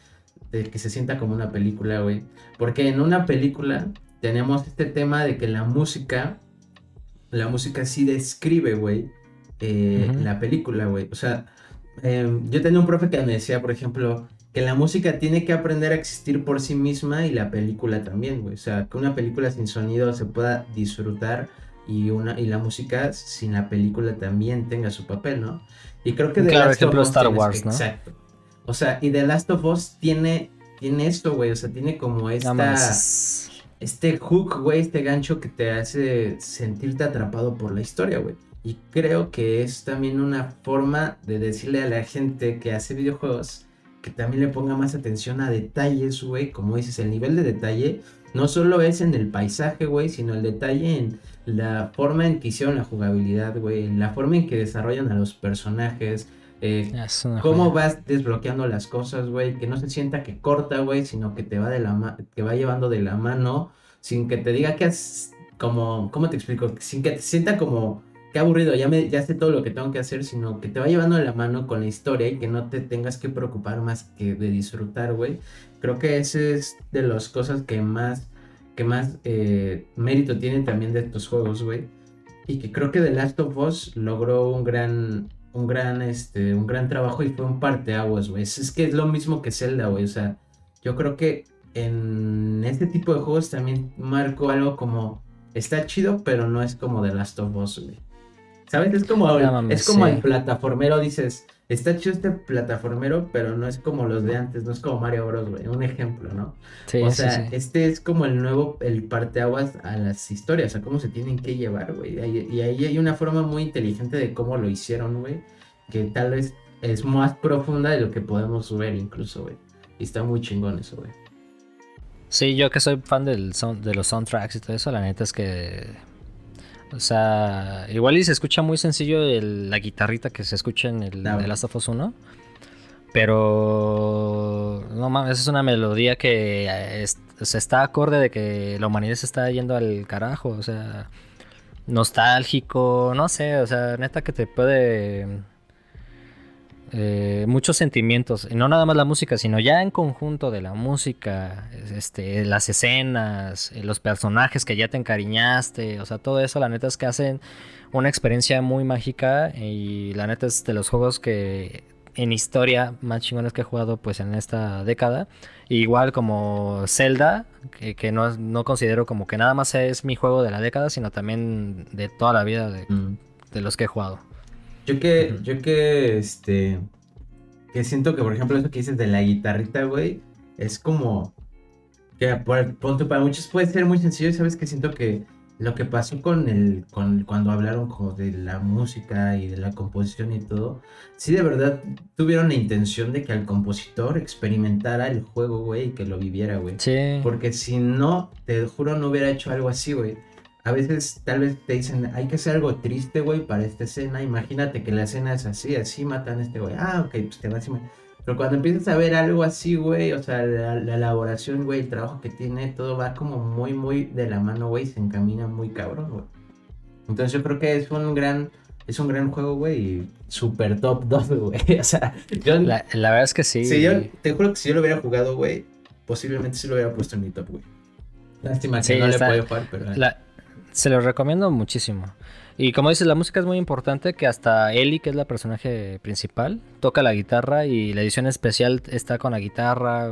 de que se sienta como una película, güey. Porque en una película tenemos este tema de que la música, la música sí describe, güey, eh, la película, güey. O sea, Em, yo tenía un profe que me decía, por ejemplo, que la música tiene que aprender a existir por sí misma y la película también, güey. O sea, que una película sin sonido se pueda disfrutar y, una, y la música sin la película también tenga su papel, ¿no? Y creo que The claro, Last ejemplo of Us Star Wars, ¿no? Exacto. O sea, y The Last of Us tiene, tiene esto, güey. O sea, tiene como esta... Este hook, güey, este gancho que te hace sentirte atrapado por la historia, güey. Y creo que es también una forma de decirle a la gente que hace videojuegos que también le ponga más atención a detalles, güey. Como dices, el nivel de detalle no solo es en el paisaje, güey, sino el detalle en la forma en que hicieron la jugabilidad, güey. En la forma en que desarrollan a los personajes. Eh, cómo vas desbloqueando las cosas, güey. Que no se sienta que corta, güey, sino que te va de la que va llevando de la mano. Sin que te diga que has. Como. ¿Cómo te explico? Sin que te sienta como qué aburrido, ya, me, ya sé todo lo que tengo que hacer, sino que te va llevando de la mano con la historia y que no te tengas que preocupar más que de disfrutar, güey. Creo que ese es de las cosas que más, que más eh, mérito tienen también de estos juegos, güey. Y que creo que The Last of Us logró un gran, un gran, este, un gran trabajo y fue un parteaguas, güey. Es, que es lo mismo que Zelda, güey. O sea, yo creo que en este tipo de juegos también marco algo como está chido, pero no es como The Last of Us, güey. ¿Sabes? Es como, es como el plataformero, dices, está chido este plataformero, pero no es como los de antes, no es como Mario Bros, güey, un ejemplo, ¿no? Sí, o sea, este es como el nuevo, el parteaguas a las historias, a cómo se tienen que llevar, güey. Y ahí hay una forma muy inteligente de cómo lo hicieron, güey, que tal vez es más profunda de lo que podemos ver incluso, güey. Y está muy chingón eso, güey. Sí, yo que soy fan del de los soundtracks y todo eso, la neta es que o sea, igual y se escucha muy sencillo la guitarrita que se escucha en el de Last of Us 1. Pero no mames, es una melodía que se está acorde de que la humanidad se está yendo al carajo, o sea, nostálgico, no sé, o sea, neta que te puede eh, muchos sentimientos, no nada más la música, sino ya en conjunto de la música, este, las escenas, eh, los personajes que ya te encariñaste, o sea, todo eso la neta es que hacen una experiencia muy mágica y la neta es de los juegos que en historia más chingones que he jugado pues en esta década. igual como Zelda, que, no, no, considero como que nada más es mi juego de la década, sino también de toda la vida de, mm. de los que he jugado. Yo que, yo que, este, que siento que, por ejemplo, eso que dices de la guitarrita, güey, es como, que por, punto para muchos puede ser muy sencillo, ¿sabes? Que siento que lo que pasó con el, con, cuando hablaron como de la música y de la composición y todo, sí de verdad tuvieron la intención de que al compositor experimentara el juego, güey, y que lo viviera, güey. Sí. Porque si no, te juro, no hubiera hecho algo así, güey a veces tal vez te dicen, hay que hacer algo triste, güey, para esta escena. Imagínate que la escena es así, así matan a este güey. Ah, ok, pues te vas y Pero cuando empiezas a ver algo así, güey, o sea, la, elaboración, güey, el trabajo que tiene, todo va como muy, muy de la mano, güey, se encamina muy cabrón, güey. Entonces yo creo que es un gran, es un gran juego, güey, y super top 2, güey. O sea, yo... La, verdad es que sí. Sí, yo te juro que si yo lo hubiera jugado, güey, posiblemente sí lo hubiera puesto en mi top, güey. Lástima que no le puedo jugar, pero... Se lo recomiendo muchísimo. Y como dices, la música es muy importante, que hasta Ellie, que es la personaje principal, toca la guitarra y la edición especial está con la guitarra,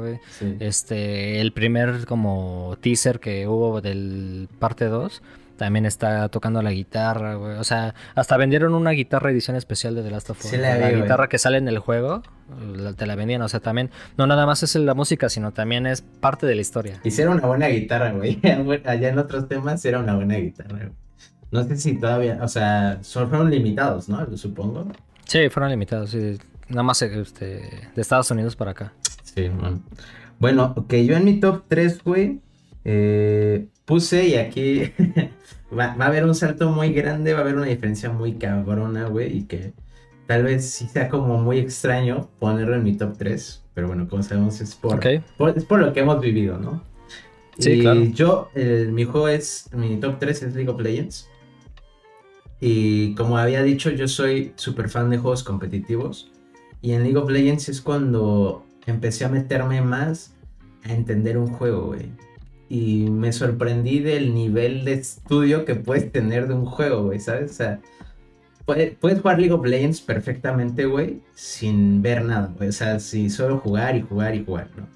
Este, el primer como teaser que hubo del parte 2 también está tocando la guitarra, güey. O sea, hasta vendieron una guitarra edición especial de The Last of Us. la, guitarra que sale en el juego, te la vendían. O sea, también, no nada más es la música, sino también es parte de la historia. Hicieron una buena guitarra, güey. Allá en otros temas era una buena guitarra, güey. No sé si todavía, o sea, son, fueron limitados, ¿no? Supongo. Sí, fueron limitados, sí. Nada más este, de Estados Unidos para acá. Sí, bueno. Bueno, ok, yo en mi top 3, güey, eh, puse y aquí va, a haber un salto muy grande, va a haber una diferencia muy cabrona, güey, y que tal vez sí sea como muy extraño ponerlo en mi top 3, pero bueno, como sabemos es por, es por lo que hemos vivido, ¿no? Sí, y claro. yo, mi juego es, mi top 3 es League of Legends. Y como había dicho, yo soy súper fan de juegos competitivos. Y en League of Legends es cuando empecé a meterme más a entender un juego, güey y me sorprendí del nivel de estudio que puedes tener de un juego, güey, ¿sabes? O sea, puedes, jugar League of Legends perfectamente, güey, sin ver nada, güey. O sea, si solo jugar y jugar y jugar, ¿no?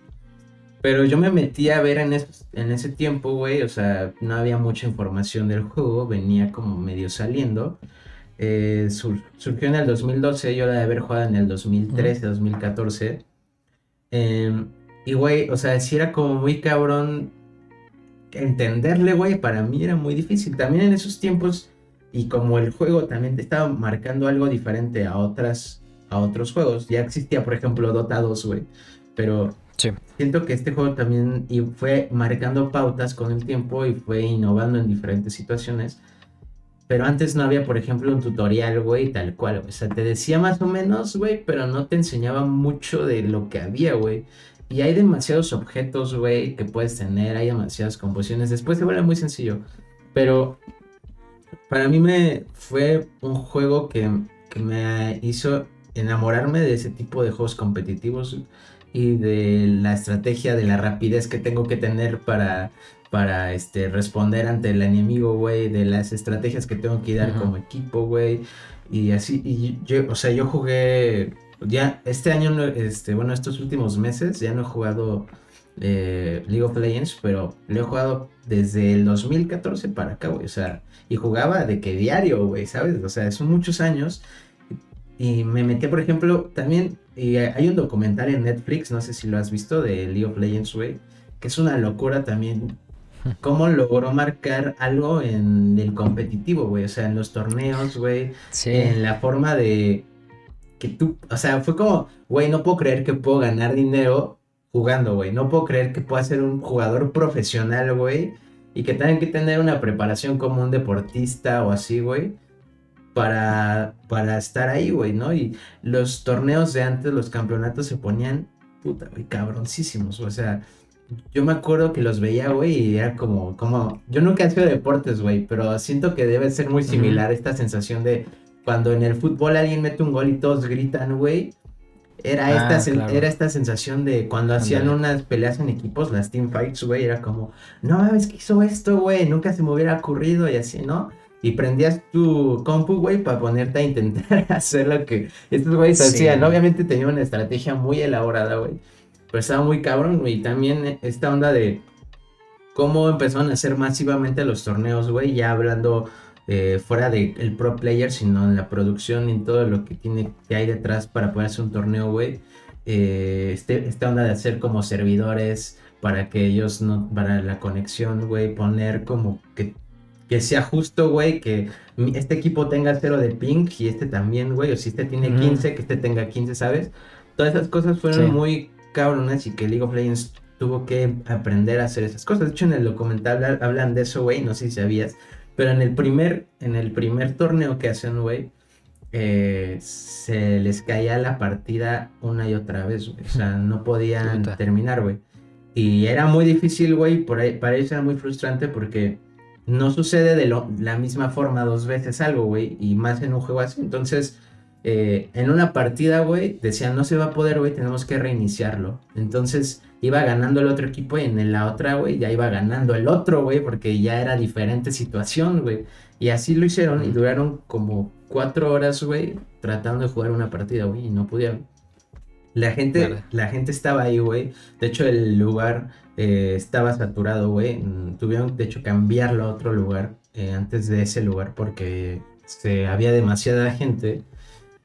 Pero yo me metí a ver en, en ese tiempo, güey, o sea, no había mucha información del juego, venía como medio saliendo. Eh, surgió en el 2012, yo la de haber jugado en el 2013, 2014. Em, y, güey, o sea, si era como muy cabrón entenderle, güey, para mí era muy difícil. También en esos tiempos, y como el juego también te estaba marcando algo diferente a otras, a otros juegos. Ya existía, por ejemplo, Dota 2, güey. Pero siento que este juego también y fue marcando pautas con el tiempo y fue innovando en diferentes situaciones. Pero antes no había, por ejemplo, un tutorial, güey, tal cual. O sea, te decía más o menos, güey, pero no te enseñaba mucho de lo que había, güey. Y hay demasiados objetos, güey, que puedes tener, hay demasiadas composiciones. Después se vuelve muy sencillo. Pero para mí me fue un juego que, me hizo enamorarme de ese tipo de juegos competitivos y de la estrategia, de la rapidez que tengo que tener para, para este, responder ante el enemigo, güey, de las estrategias que tengo que dar como equipo, güey. Y así, y yo, o sea, yo jugué ya este año, este, bueno, estos últimos meses ya no he jugado eh, League of Legends, pero lo he jugado desde el 2014 para acá, güey. O sea, y jugaba de que diario, güey, ¿sabes? O sea, son muchos años. Y me metí, por ejemplo, también, y hay un documental en Netflix, no sé si lo has visto, de League of Legends, güey, que es una locura también. Cómo logró marcar algo en el competitivo, güey. O sea, en los torneos, güey. En la forma de que tú, o sea, fue como, güey, no puedo creer que puedo ganar dinero jugando, güey. No puedo creer que pueda ser un jugador profesional, güey. Y que tengan que tener una preparación como un deportista o así, güey. Para, para estar ahí, güey, ¿no? Y los torneos de antes, los campeonatos se ponían, puta, güey, cabroncísimos. O sea, yo me acuerdo que los veía, güey, y era como, como, yo nunca he sido deportes, güey, pero siento que debe ser muy similar esta sensación de cuando en el fútbol alguien mete un gol y todos gritan, güey. era, Ah, esta, claro. era esta sensación de cuando hacían unas peleas en equipos, las team fights, güey, era como, no mames, que hizo esto, güey, nunca se me hubiera ocurrido y así, ¿no? Y prendías tu compu, güey, para ponerte a intentar hacer lo que estos güeyes Sí. hacían. Obviamente tenía una estrategia muy elaborada, güey. Pero estaba muy cabrón, güey. Y también esta onda de cómo empezaron a hacer masivamente los torneos, güey, ya hablando eh, fuera del pro player, sino en la producción y en todo lo que tiene que hay detrás para poder hacer un torneo, güey. Eh, este, esta onda de hacer como servidores para que ellos no, para la conexión, güey, poner como que, que sea justo, güey, que este equipo tenga cero de ping y este también, güey, o si este tiene Ujú. 15, que este tenga 15, ¿sabes? Todas esas cosas fueron Sí. muy cabronas y que League of Legends tuvo que aprender a hacer esas cosas. De hecho, en el documental habla- hablan de eso, güey, no sé si sabías, pero en el primer, en el primer torneo que hacen, güey, eh, se les caía la partida una y otra vez, güey. O sea, no podían Puta. terminar, güey. Y era muy difícil, güey, por ahí- para ellos era muy frustrante porque no sucede de lo- la misma forma dos veces algo, güey, y más en un juego así. Entonces, eh, en una partida, güey, decían, no se va a poder, güey, tenemos que reiniciarlo. Entonces, iba ganando el otro equipo y en la otra, güey, ya iba ganando el otro, güey, porque ya era diferente situación, güey. Y así lo hicieron y duraron como cuatro horas, güey, tratando de jugar una partida, güey, y no pudieron. La gente, Vale. la gente estaba ahí, güey. De hecho, el lugar eh, estaba saturado, güey. Mm, Tuvieron, de hecho, cambiarlo a otro lugar eh, antes de ese lugar porque se, había demasiada gente.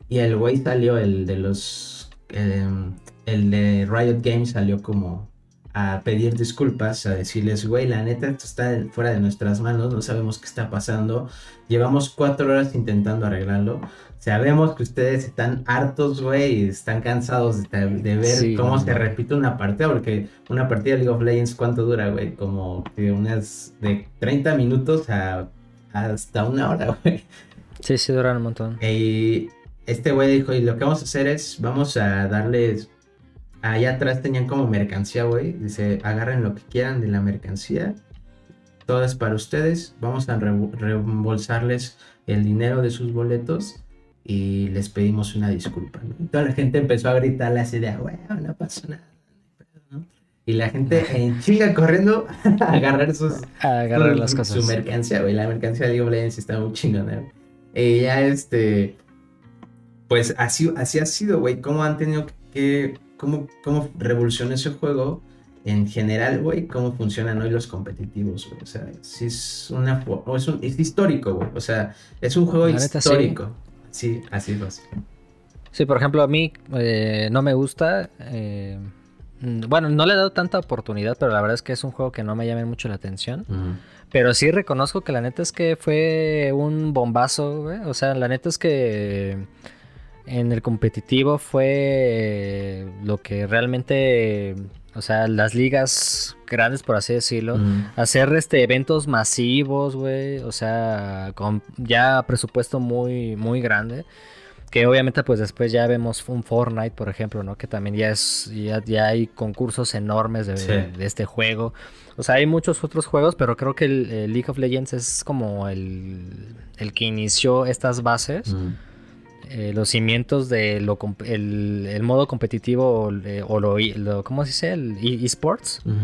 Y el güey salió, el de los... em, el de Riot Games salió como a pedir disculpas, a decirles, güey, la neta, esto está fuera de nuestras manos, no sabemos qué está pasando. Llevamos cuatro horas intentando arreglarlo. Sabemos que ustedes están hartos, güey, y están cansados de, de ver Sí, cómo se repite una partida, porque una partida de League of Legends, ¿cuánto dura, güey? Como de unas de 30 minutos a hasta una hora, güey. Sí, sí, duran un montón. Y este güey dijo, y lo que vamos a hacer es, vamos a darles... Allá atrás tenían como mercancía, güey. Dice, agarren lo que quieran de la mercancía. Todo es para ustedes. Vamos a re- reembolsarles el dinero de sus boletos. Y les pedimos una disculpa, ¿no? Y toda la gente empezó a gritarle así de, güey, no pasó nada. ¿no? Y la gente en chinga corriendo a agarrar sus, A agarrar su- las su cosas. mercancía, güey. La mercancía de League of Legends está muy chingona. güey. Y ya este. Pues así, así ha sido, güey. Cómo han tenido que. Cómo, cómo revolucionó ese juego. En general, güey, cómo funcionan hoy los competitivos, güey. O sea, sí es una. es, un- es histórico, güey. O sea, es un juego neta, histórico. Sí, así es. Sí, por ejemplo, a mí eh, no me gusta. eh, mm, bueno, no le he dado tanta oportunidad, pero la verdad es que es un juego que no me llama mucho la atención. Pero sí reconozco que la neta es que fue un bombazo, güey. O sea, la neta es que en el competitivo fue lo que realmente, o sea, las ligas grandes, por así decirlo, hacer este eventos masivos, güey, o sea, con ya presupuesto muy muy grande. Que obviamente pues después ya vemos un Fortnite, por ejemplo, ¿no? Que también ya es ya, ya hay concursos enormes de, Sí. de este juego. O sea, hay muchos otros juegos, pero creo que el, el League of Legends es como el, el que inició estas bases. Eh, los cimientos de lo comp- el, el modo competitivo eh, o lo, lo- ¿cómo se dice? El e- esports. Ujú.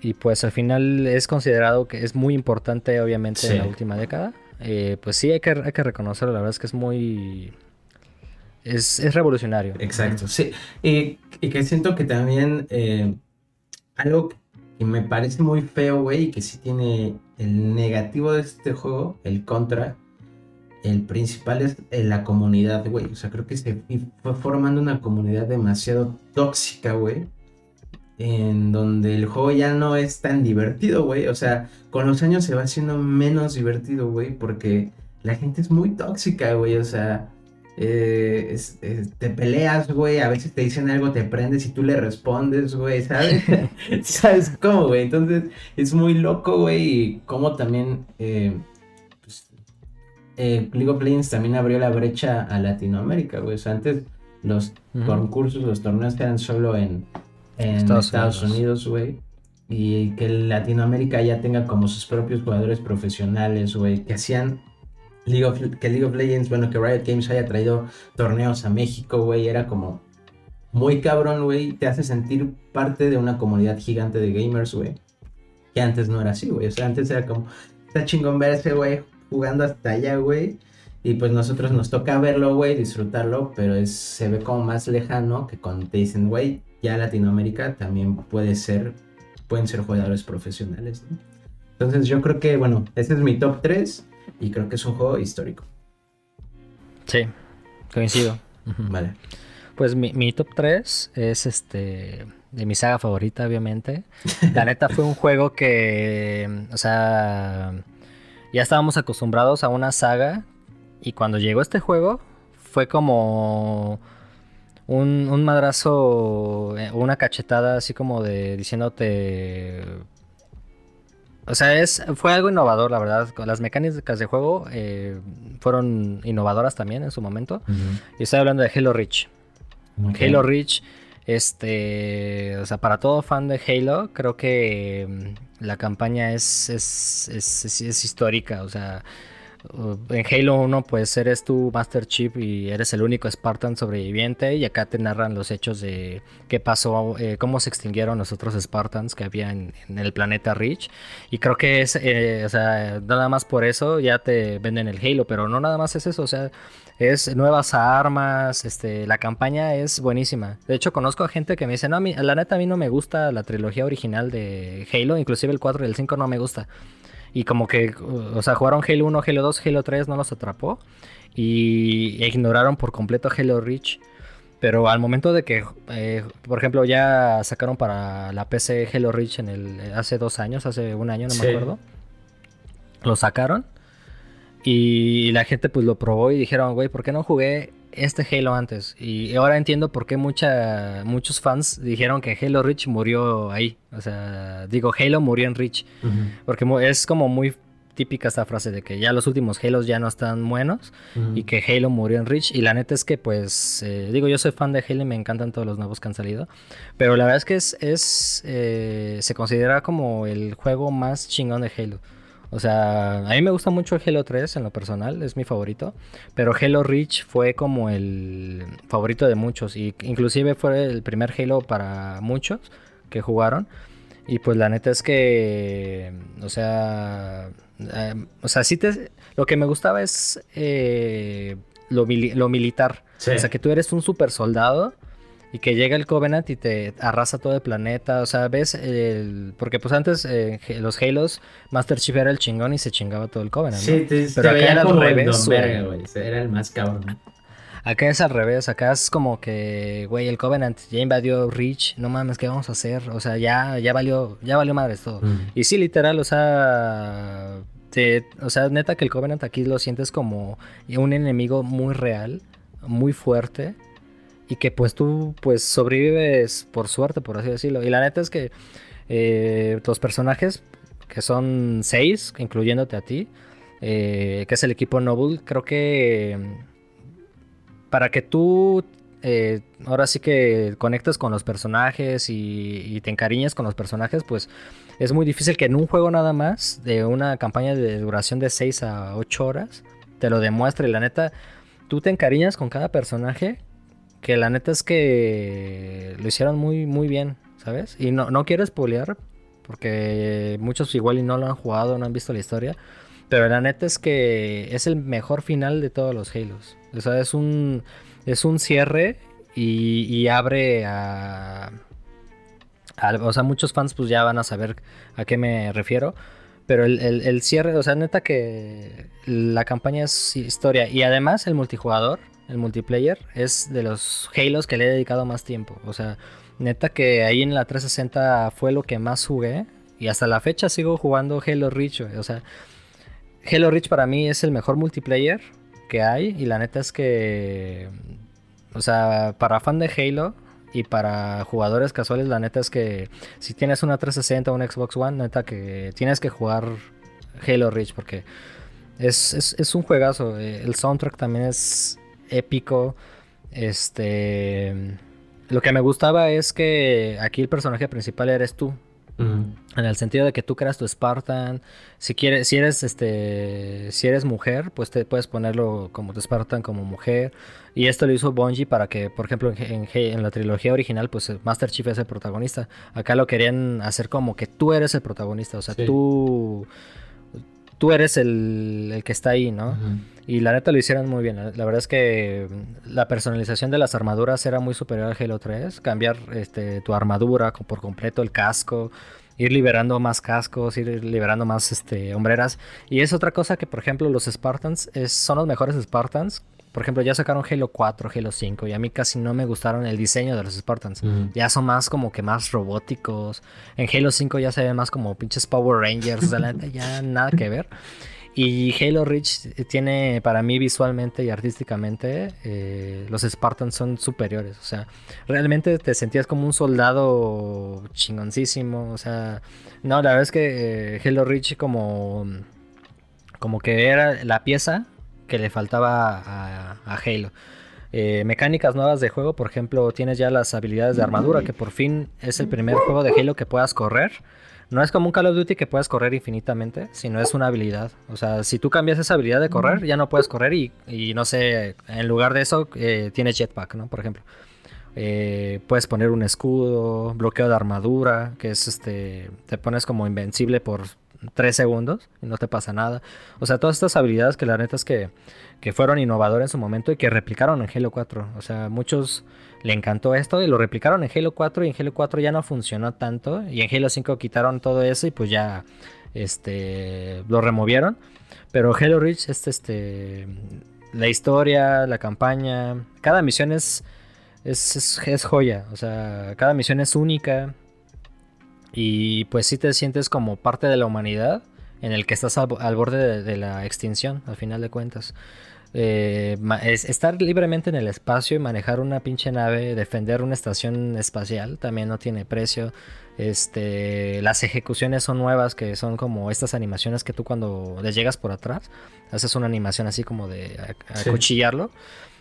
Y pues al final es considerado que es muy importante, obviamente, Sí. en la última década. Eh, pues sí, hay que, hay que reconocerlo. La verdad es que es muy. Es, es revolucionario. Exacto, sí. Y, y que siento que también eh, algo que me parece muy feo, güey, y que sí tiene el negativo de este juego, el contra, el principal es eh, la comunidad, güey. O sea, creo que se fue formando una comunidad demasiado tóxica, güey. En donde el juego ya no es tan divertido, güey. O sea, con los años se va haciendo menos divertido, güey. Porque la gente es muy tóxica, güey. O sea, eh, es- es- te peleas, güey, a veces te dicen algo, te prendes y tú le respondes, güey, ¿sabes? ¿Sabes cómo, güey? Entonces es muy loco, güey, y cómo también eh, eh, League of Legends también abrió la brecha a Latinoamérica, güey. O sea, antes los concursos, los torneos eran solo en, en Estados Estados Unidos. Güey. Y que Latinoamérica ya tenga como sus propios jugadores profesionales, güey, que hacían League of, que League of Legends, bueno, que Riot Games haya traído torneos a México, güey, era como muy cabrón, güey. Te hace sentir parte de una comunidad gigante de gamers, güey. Que antes no era así, güey. O sea, antes era como, está chingón verse, güey, jugando hasta allá, güey. Y pues nosotros nos toca verlo, güey, disfrutarlo, pero es, se ve como más lejano que cuando te dicen, güey, ya Latinoamérica también puede ser, pueden ser jugadores profesionales, ¿no? Entonces yo creo que, bueno, este es mi top 3 y creo que es un juego histórico. Sí, coincido. Vale. Pues mi, top 3 es este de mi saga favorita, obviamente. La neta fue un juego que, o sea, ya estábamos acostumbrados a una saga y cuando llegó este juego fue como un, un madrazo, eh, una cachetada así como de diciéndote o sea, es, fue algo innovador, la verdad. Las mecánicas de juego eh, fueron innovadoras también en su momento. Y estoy hablando de Halo Reach. Halo Reach, este, o sea, para todo fan de Halo, creo que mm, la campaña es, es, es, histórica. O sea, en Halo 1 pues eres tu Master Chief y eres el único Spartan sobreviviente y acá te narran los hechos de qué pasó, eh, cómo se extinguieron los otros Spartans que había en, el planeta Reach y creo que es, eh, o sea, nada más por eso ya te venden el Halo, pero no nada más es eso, o sea, es nuevas armas, este, la campaña es buenísima. De hecho conozco a gente que me dice, no, la neta a mí no me gusta la trilogía original de Halo, inclusive el 4 y el 5 no me gusta. Y como que, o sea, jugaron Halo 1, Halo 2, Halo 3, no los atrapó. Y ignoraron por completo Halo Reach. Pero al momento de que, eh, por ejemplo, ya sacaron para la PC Halo Reach en el, hace dos años, hace un año, no me acuerdo. Lo sacaron. Y la gente pues lo probó y dijeron, güey, ¿por qué no jugué este Halo antes. Y ahora entiendo por qué mucha, muchos fans dijeron que Halo Reach murió ahí. O sea, digo, Halo murió en Reach. Porque es como muy típica esta frase de que ya los últimos Halos ya no están buenos y que Halo murió en Reach. Y la neta es que, pues, eh, digo, yo soy fan de Halo y me encantan todos los nuevos que han salido. Pero la verdad es que es, es eh, se considera como el juego más chingón de Halo. O sea, a mí me gusta mucho Halo 3 en lo personal, es mi favorito. Pero Halo Reach fue como el favorito de muchos. Y inclusive fue el primer Halo para muchos que jugaron. Y pues la neta es que, o sea, eh, o sea, sí te, lo que me gustaba es eh, lo, militar. O sea, que tú eres un super soldado y que llega el Covenant y te arrasa todo el planeta. O sea, ves, el... porque pues antes eh, los Halos, Master Chief era el chingón y se chingaba todo el Covenant. Sí, pero acá era al revés. Era el más cabrón. Acá es al revés, acá es como que, güey, el Covenant ya invadió Reach, no mames, ¿qué vamos a hacer? O sea, ya, ya valió, ya valió madres todo. Y sí, literal, o sea, o sea, neta que el Covenant aquí lo sientes como un enemigo muy real, muy fuerte y que pues tú pues sobrevives por suerte, por así decirlo. Y la neta es que eh, los personajes, que son seis, incluyéndote a ti, eh, que es el equipo Noble, creo que para que tú eh, ahora sí que conectes con los personajes y, te encariñes con los personajes, pues es muy difícil que en un juego nada más, de una campaña de duración de 6 a 8 horas, te lo demuestre. La neta, tú te encariñas con cada personaje que la neta es que lo hicieron muy, muy bien, ¿sabes? Y no, no quiero spoilear, porque muchos igual y no lo han jugado, no han visto la historia. Pero la neta es que es el mejor final de todos los Halos. O sea, es un, es un cierre y, abre a, O sea, muchos fans pues ya van a saber a qué me refiero. Pero el, el cierre, o sea, neta que la campaña es historia. Y además el multijugador el multiplayer, es de los Halos que le he dedicado más tiempo. O sea, neta que ahí en la 360 fue lo que más jugué. Y hasta la fecha sigo jugando Halo Reach. O sea, Halo Reach para mí es el mejor multiplayer que hay. Y la neta es que, o sea, para fan de Halo y para jugadores casuales, la neta es que si tienes una 360 o un Xbox One, neta que tienes que jugar Halo Reach porque es, es un juegazo. El soundtrack también es épico. Este. Lo que me gustaba es que aquí el personaje principal eres tú. En el sentido de que tú creas tu Spartan. Si quieres, si eres este. Si eres mujer, pues te puedes ponerlo como tu Spartan como mujer. Y esto lo hizo Bungie para que, por ejemplo, en, en, la trilogía original, pues Master Chief es el protagonista. Acá lo querían hacer como que tú eres el protagonista. O sea, tú. Tú eres el, que está ahí, ¿no? Y la neta lo hicieron muy bien. La verdad es que la personalización de las armaduras era muy superior al Halo 3. Cambiar este, tu armadura por completo, el casco, ir liberando más cascos, ir liberando más este, hombreras. Y es otra cosa que, por ejemplo, los Spartans son los mejores Spartans. Por ejemplo, ya sacaron Halo 4, Halo 5 y a mí casi no me gustaron el diseño de los Spartans. Ya son más como que más robóticos. En Halo 5 ya se ven más como pinches Power Rangers. O sea, ya nada que ver. Y Halo Reach tiene, para mí visualmente y artísticamente, eh, los Spartans son superiores. O sea, realmente te sentías como un soldado chingoncísimo. O sea, no, la verdad es que eh, Halo Reach como, como que era la pieza que le faltaba a, Halo. Eh, mecánicas nuevas de juego, por ejemplo, tienes ya las habilidades de armadura, que por fin es el primer juego de Halo que puedas correr. No es como un Call of Duty que puedas correr infinitamente, sino es una habilidad. O sea, si tú cambias esa habilidad de correr, ya no puedes correr y, no sé, en lugar de eso eh, tienes jetpack, ¿no? Por ejemplo. Eh, puedes poner un escudo, bloqueo de armadura, que es este, te pones como invencible por 3 segundos y no te pasa nada. O sea, todas estas habilidades que la neta es que, que fueron innovadoras en su momento y que replicaron en Halo 4. O sea, muchos le encantó esto y lo replicaron en Halo 4 y en Halo 4 ya no funcionó tanto y en Halo 5 quitaron todo eso y pues ya este lo removieron, pero Halo Reach este este la historia, la campaña, cada misión es es, es, joya, o sea, cada misión es única y pues si te sientes como parte de la humanidad en el que estás al, borde de la extinción, al final de cuentas. Eh, es estar libremente en el espacio y manejar una pinche nave, defender una estación espacial, también no tiene precio. Este, las ejecuciones son nuevas, que son como estas animaciones que tú cuando le llegas por atrás, haces una animación así como de acuchillarlo.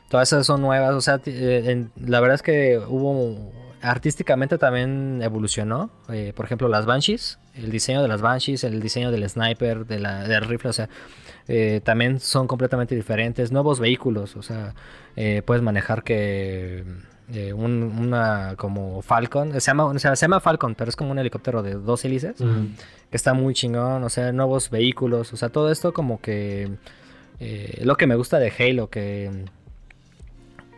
Todas esas son nuevas, o sea, eh, la verdad es que hubo artísticamente también evolucionó. Eh, por ejemplo, las Banshees, el diseño de las Banshees, el diseño del sniper, de la, del rifle, o sea, eh, también son completamente diferentes. Nuevos vehículos, o sea, eh, puedes manejar que eh, una como Falcon, se llama, se llama Falcon, pero es como un helicóptero de dos hélices, que está muy chingón, o sea, nuevos vehículos, o sea, todo esto como que lo que me gusta de Halo, que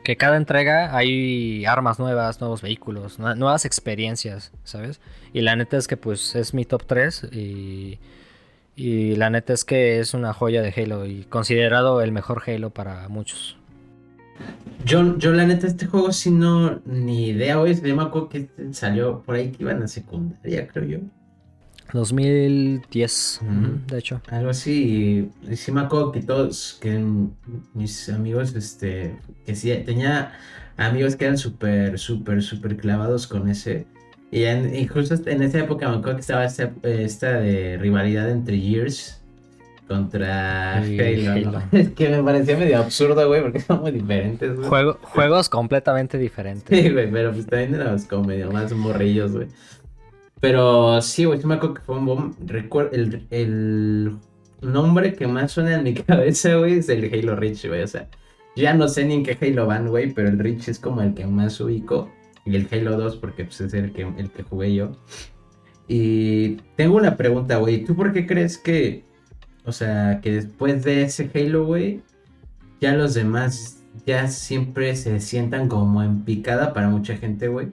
que cada entrega hay armas nuevas, nuevos vehículos, nuevas experiencias, ¿sabes? Y la neta es que pues es mi top 3 y y la neta es que es una joya de Halo y considerado el mejor Halo para muchos. Yo, yo la neta, este juego sí no, ni idea, hoy. Yo me acuerdo que salió por ahí que iban a secundaria, creo yo. 2010, de hecho. Algo así, y, sí me acuerdo que todos, que mis amigos, este, que sí, tenía amigos que eran súper, súper, súper clavados con ese. Y, justo en esa época me acuerdo que estaba esta, esta de rivalidad entre Gears contra Halo. Es que me parecía medio absurdo, güey, porque son muy diferentes, güey. juegos completamente diferentes. Sí, güey, pero pues también éramos como medio más morrillos, güey. Pero sí, güey, yo me acuerdo que fue un bomb. Recuerdo, el, el nombre que más suena en mi cabeza, güey, es el Halo Reach, güey. O sea, ya no sé ni en qué Halo van, güey, pero el Reach es como el que más ubico y el Halo 2 porque pues, es el que, el que jugué yo. Y tengo una pregunta, güey. ¿Tú por qué crees que, o sea, que después de ese Halo, güey, ya los demás ya siempre se sientan como en picada para mucha gente, güey?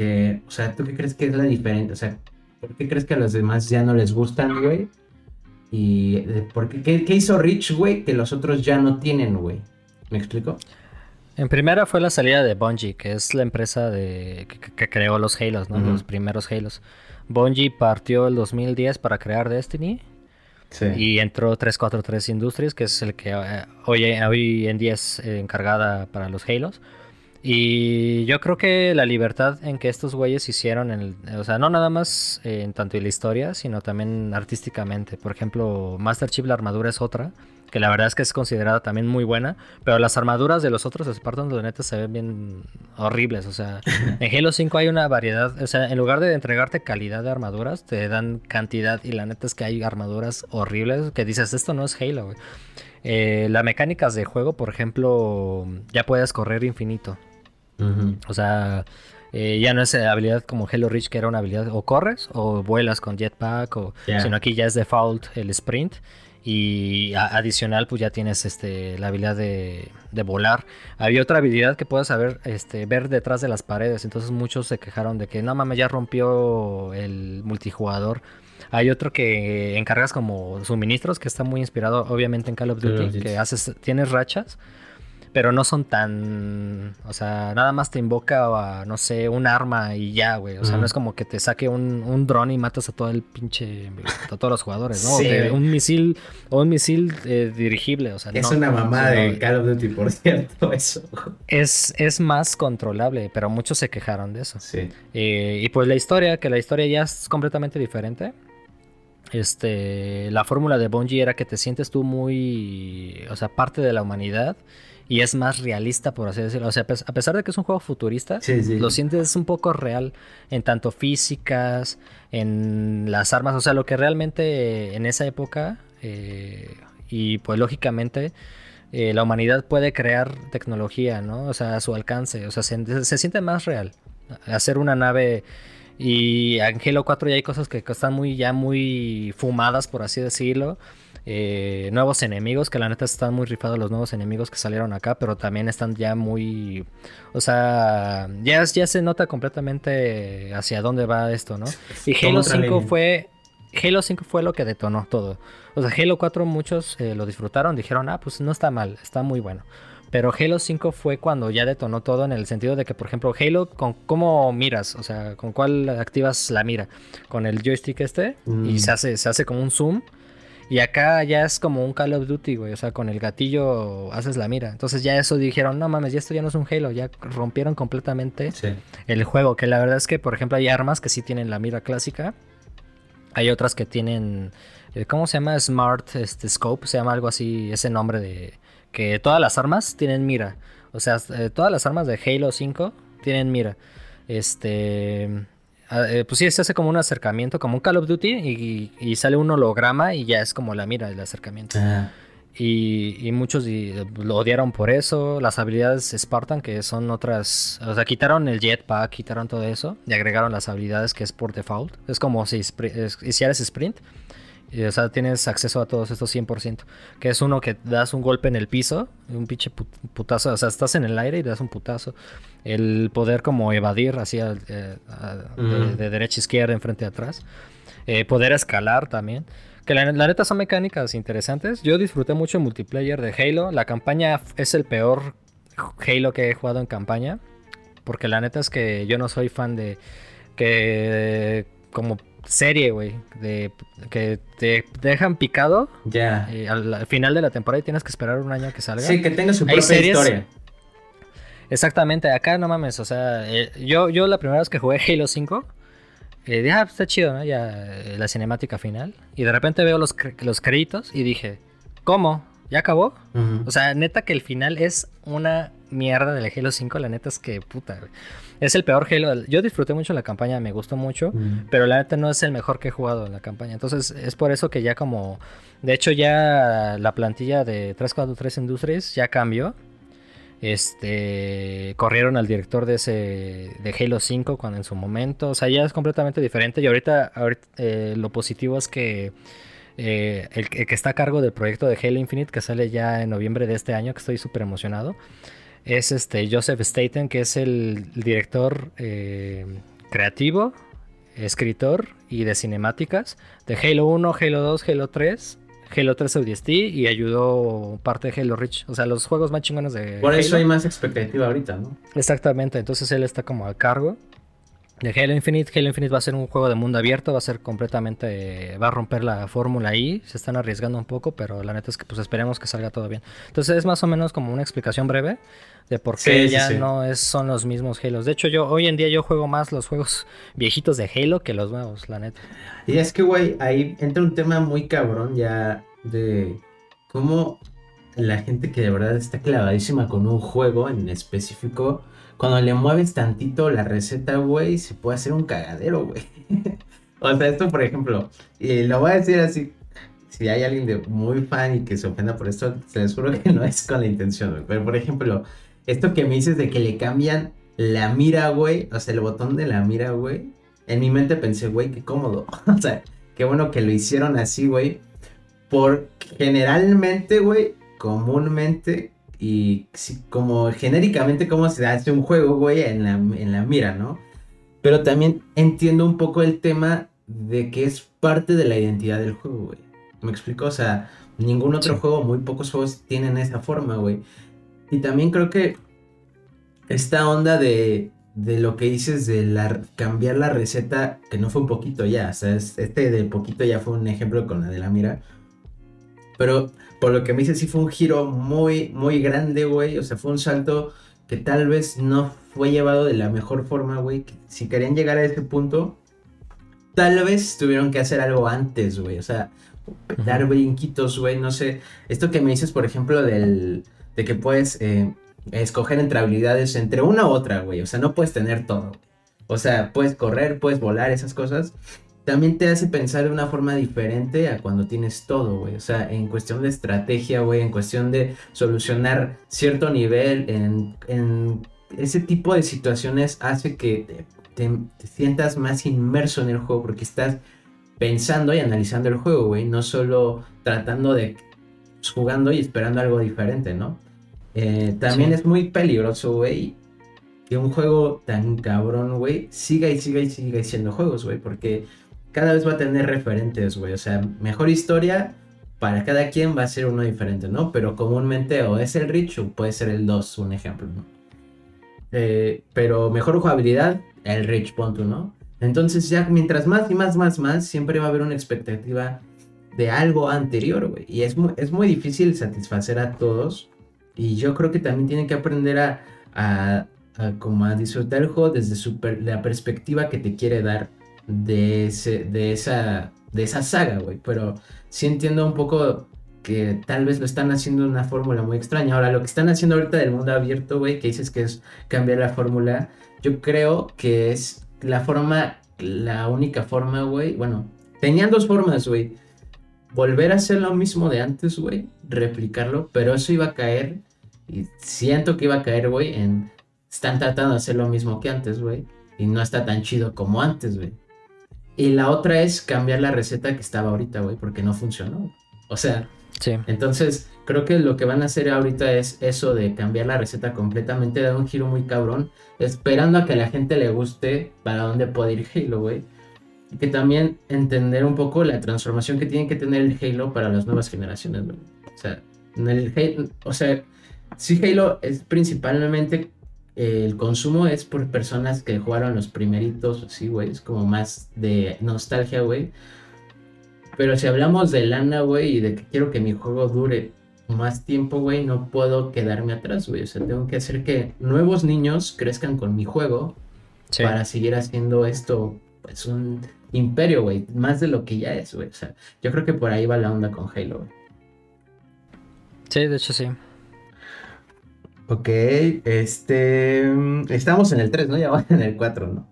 Que, o sea, ¿tú qué crees que es la diferencia? O sea, ¿por qué crees que a los demás ya no les gustan, güey? Y eh, ¿por qué, qué, qué hizo Rich, güey, que los otros ya no tienen, güey? ¿Me explico? En primera fue la salida de Bungie, que es la empresa de, que, creó los Halos, ¿no? Los primeros Halos. Bungie partió el 2010 para crear Destiny. Sí. Y entró 343 Industries, que es el que eh, hoy, hoy, en día es eh, encargada para los Halos. Y yo creo que la libertad en que estos güeyes hicieron, en o sea, no nada más en tanto en la historia, sino también artísticamente. Por ejemplo, Master Chief, la armadura es otra. que la verdad es que es considerada también muy buena, pero las armaduras de los otros Spartans de neta se ven bien horribles, o sea, en Halo 5 hay una variedad, o sea, en lugar de entregarte calidad de armaduras, te dan cantidad y la neta es que hay armaduras horribles que dices, esto no es Halo, güey. Eh, las mecánicas de juego, por ejemplo, ya puedes correr infinito. O sea, eh, ya no es habilidad como Halo Reach, que era una habilidad o corres o vuelas con jetpack, o, sino aquí ya es default el sprint. Y adicional, pues ya tienes este, la habilidad de, volar. Había otra habilidad que puedes saber, este, ver detrás de las paredes. Entonces muchos se quejaron de que no mames, ya rompió el multijugador. Hay otro que encargas como suministros, que está muy inspirado obviamente en Call of Duty, que haces, tienes rachas pero no son tan, o sea, nada más te invoca a, no sé, un arma y ya, güey. O sea, no es como que te saque un, un dron y matas a todo el pinche, a todos los jugadores, ¿no? Sí, un misil, o un misil eh, dirigible, o sea, Es una mamá de Call of Duty, por cierto, eso. Es, es más controlable, pero muchos se quejaron de eso. Sí. Eh, y pues la historia, que la historia ya es completamente diferente. Este, la fórmula de Bungie era que te sientes tú muy, o sea, parte de la humanidad y es más realista, por así decirlo. O sea, a pesar de que es un juego futurista, lo sientes un poco real en tanto físicas, en las armas, o sea, lo que realmente en esa época, eh, y pues lógicamente, eh, la humanidad puede crear tecnología, ¿no? O sea, a su alcance, o sea, se, se siente más real. Hacer una nave... Y en Halo 4 ya hay cosas que están muy, ya muy fumadas, por así decirlo. Eh, nuevos enemigos, que la neta están muy rifados los nuevos enemigos que salieron acá, pero también están ya muy... O sea, ya, ya se nota completamente hacia dónde va esto, ¿no? Y Halo 5 fue... Halo 5 fue lo que detonó todo. O sea, Halo 4 muchos eh, lo disfrutaron, dijeron, ah, pues no está mal, está muy bueno. Pero Halo 5 fue cuando ya detonó todo en el sentido de que, por ejemplo, Halo, ¿con cómo miras? O sea, ¿con cuál activas la mira? Con el joystick este y mm. se hace, se hace como un zoom y acá ya es como un Call of Duty, güey. O sea, con el gatillo haces la mira. Entonces ya eso dijeron, no mames, ya esto ya no es un Halo. Ya rompieron completamente el juego. Que la verdad es que, por ejemplo, hay armas que sí tienen la mira clásica. Hay otras que tienen, eh, ¿cómo se llama? Smart este, Scope. Se llama algo así, ese nombre de... Que todas las armas tienen mira. O sea, eh, todas las armas de Halo 5 tienen mira. Este... Ah, eh, pues sí, se hace como un acercamiento, como un Call of Duty, y, sale un holograma y ya es como la mira del acercamiento. Y, muchos lo odiaron por eso. Las habilidades Spartan, que son otras. O sea, quitaron el jetpack, quitaron todo eso y agregaron las habilidades que es por default. Es como si hicieras sprint o sea, tienes acceso a todos estos 100%. Que es uno que das un golpe en el piso, un pinche putazo. O sea, estás en el aire y das un putazo. El poder como evadir hacia eh, de, derecha a izquierda, enfrente a atrás. Eh, poder escalar también. Que la, neta son mecánicas interesantes. Yo disfruté mucho el multiplayer de Halo. La campaña es el peor Halo que he jugado en campaña. Porque la neta es que yo no soy fan de que como serie, güey, de que te dejan picado. Ya. al, final de la temporada y tienes que esperar un año que salga. Sí, que tenga su propia historia. Exactamente, acá no mames, o sea, eh, yo, yo la primera vez que jugué Halo 5, eh, dije, ah, está chido, ¿no? Ya eh, la cinemática final. Y de repente veo los, los créditos y dije, ¿cómo? ¿Ya acabó? O sea, neta que el final es una mierda del Halo 5, la neta es que puta, güey. Es el peor Halo. Yo disfruté mucho la campaña, me gustó mucho, pero la neta no es el mejor que he jugado en la campaña. Entonces es por eso que ya como... De hecho ya la plantilla de 343 Industries ya cambió. Este corrieron al director de ese de Halo 5 cuando en su momento, o sea, ya es completamente diferente. Y ahorita, eh, lo positivo es que eh, el, el, que está a cargo del proyecto de Halo Infinite que sale ya en noviembre de este año, que estoy súper emocionado es este Joseph Staten, que es el director eh, creativo, escritor y de cinemáticas de Halo 1, Halo 2, Halo 3, Halo 3 ODST y ayudó parte de Halo Reach. O sea, los juegos más chingones de. Por eso hay más expectativa ahorita, ¿no? Exactamente, entonces él está como a cargo de Halo Infinite. Halo Infinite va a ser un juego de mundo abierto, va a ser completamente, va a romper la fórmula ahí, se están arriesgando un poco, pero la neta es que pues esperemos que salga todo bien. Entonces es más o menos como una explicación breve de por qué ya no es, son los mismos Halos. De hecho, yo hoy en día yo juego más los juegos viejitos de Halo que los nuevos, la neta. Y es que, güey, ahí entra un tema muy cabrón ya de cómo la gente que de verdad está clavadísima con un juego en específico, cuando le mueves tantito la receta, güey, se puede hacer un cagadero, güey. o sea, esto, por ejemplo, y lo voy a decir así, si hay alguien de muy fan y que se ofenda por esto, se les juro que no es con la intención, güey. Pero, por ejemplo, esto que me dices de que le cambian la mira, güey, o sea, el botón de la mira, güey, en mi mente pensé, güey, qué cómodo. o sea, qué bueno que lo hicieron así, güey. Por generalmente, güey, comúnmente y como genéricamente cómo se hace un juego, güey, en la, en la mira, ¿no? Pero también entiendo un poco el tema de que es parte de la identidad del juego, güey. ¿Me explico? O sea, ningún otro juego, muy pocos juegos tienen esa forma, güey. Y también creo que esta onda de, de lo que dices de la, cambiar la receta, que no fue un poquito ya, o sea, este de poquito ya fue un ejemplo con la de la mira. Pero por lo que me dice, sí fue un giro muy, muy grande, güey. O sea, fue un salto que tal vez no fue llevado de la mejor forma, güey. Si querían llegar a ese punto, tal vez tuvieron que hacer algo antes, güey. O sea, dar brinquitos, güey. No sé. Esto que me dices, por ejemplo, del, de que puedes eh, escoger entre habilidades entre una u otra, güey. O sea, no puedes tener todo. O sea, puedes correr, puedes volar, esas cosas también te hace pensar de una forma diferente a cuando tienes todo, güey. O sea, en cuestión de estrategia, güey, en cuestión de solucionar cierto nivel, en, ese tipo de situaciones hace que te, sientas más inmerso en el juego porque estás pensando y analizando el juego, güey, no solo tratando de jugando y esperando algo diferente, ¿no? Eh, también es muy peligroso, güey, que un juego tan cabrón, güey, siga y siga y siga siendo juegos, güey, porque cada vez va a tener referentes, güey. O sea, mejor historia para cada quien va a ser uno diferente, ¿no? Pero comúnmente o es el Rich o puede ser el 2, un ejemplo, ¿no? Eh, pero mejor jugabilidad, el Rich, punto, ¿no? Entonces ya mientras más y más, más, más, siempre va a haber una expectativa de algo anterior, güey. Y es muy, es muy difícil satisfacer a todos. Y yo creo que también tienen que aprender a, a, como a disfrutar el juego desde la perspectiva que te quiere dar de, ese, de, esa, de esa saga, güey. Pero sí entiendo un poco que tal vez lo están haciendo una fórmula muy extraña. Ahora, lo que están haciendo ahorita del mundo abierto, güey, que dices que es cambiar la fórmula, yo creo que es la forma, la única forma, güey. Bueno, tenían dos formas, güey. Volver a hacer lo mismo de antes, güey. Replicarlo, pero eso iba a caer. Y siento que iba a caer, güey, en... Están tratando de hacer lo mismo que antes, güey. Y no está tan chido como antes, güey. Y la otra es cambiar la receta que estaba ahorita, güey, porque no funcionó. O sea, sí. entonces creo que lo que van a hacer ahorita es eso de cambiar la receta completamente, dar un giro muy cabrón, esperando a que a la gente le guste para dónde puede ir Halo, güey. Y que también entender un poco la transformación que tiene que tener el Halo para las nuevas generaciones, güey. O sea, en el Halo, o sea, sí Halo es principalmente el consumo es por personas que jugaron los primeritos, sí, güey, es como más de nostalgia, güey. Pero si hablamos de lana, güey, y de que quiero que mi juego dure más tiempo, güey, no puedo quedarme atrás, güey. O sea, tengo que hacer que nuevos niños crezcan con mi juego para seguir haciendo esto, pues, un imperio, güey, más de lo que ya es, güey. O sea, yo creo que por ahí va la onda con Halo, güey. Sí, de hecho sí. Ok, este. Estamos en el 3, ¿no? Ya van en el 4, ¿no?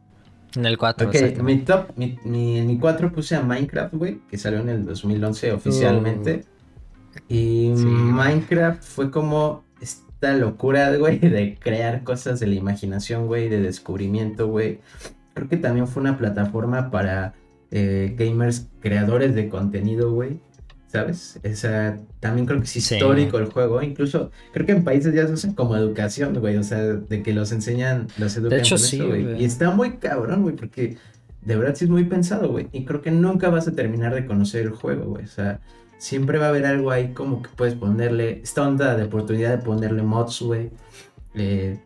En el 4, Ok, mi top, mi, mi, en mi 4 puse a Minecraft, güey, que salió en el 2011 oficialmente. Uh. y Minecraft fue como esta locura, güey, de crear cosas de la imaginación, güey, de descubrimiento, güey. Creo que también fue una plataforma para eh, gamers creadores de contenido, güey. ¿Sabes? Esa, también creo que es histórico el juego. Incluso creo que en países ya se usan como educación, güey. O sea, de que los enseñan, los educan de hecho, sí, güey. Y está muy cabrón, güey, porque de verdad sí es muy pensado, güey. Y creo que nunca vas a terminar de conocer el juego, güey. O sea, siempre va a haber algo ahí como que puedes ponerle, esta onda de oportunidad de ponerle mods, güey. Eh,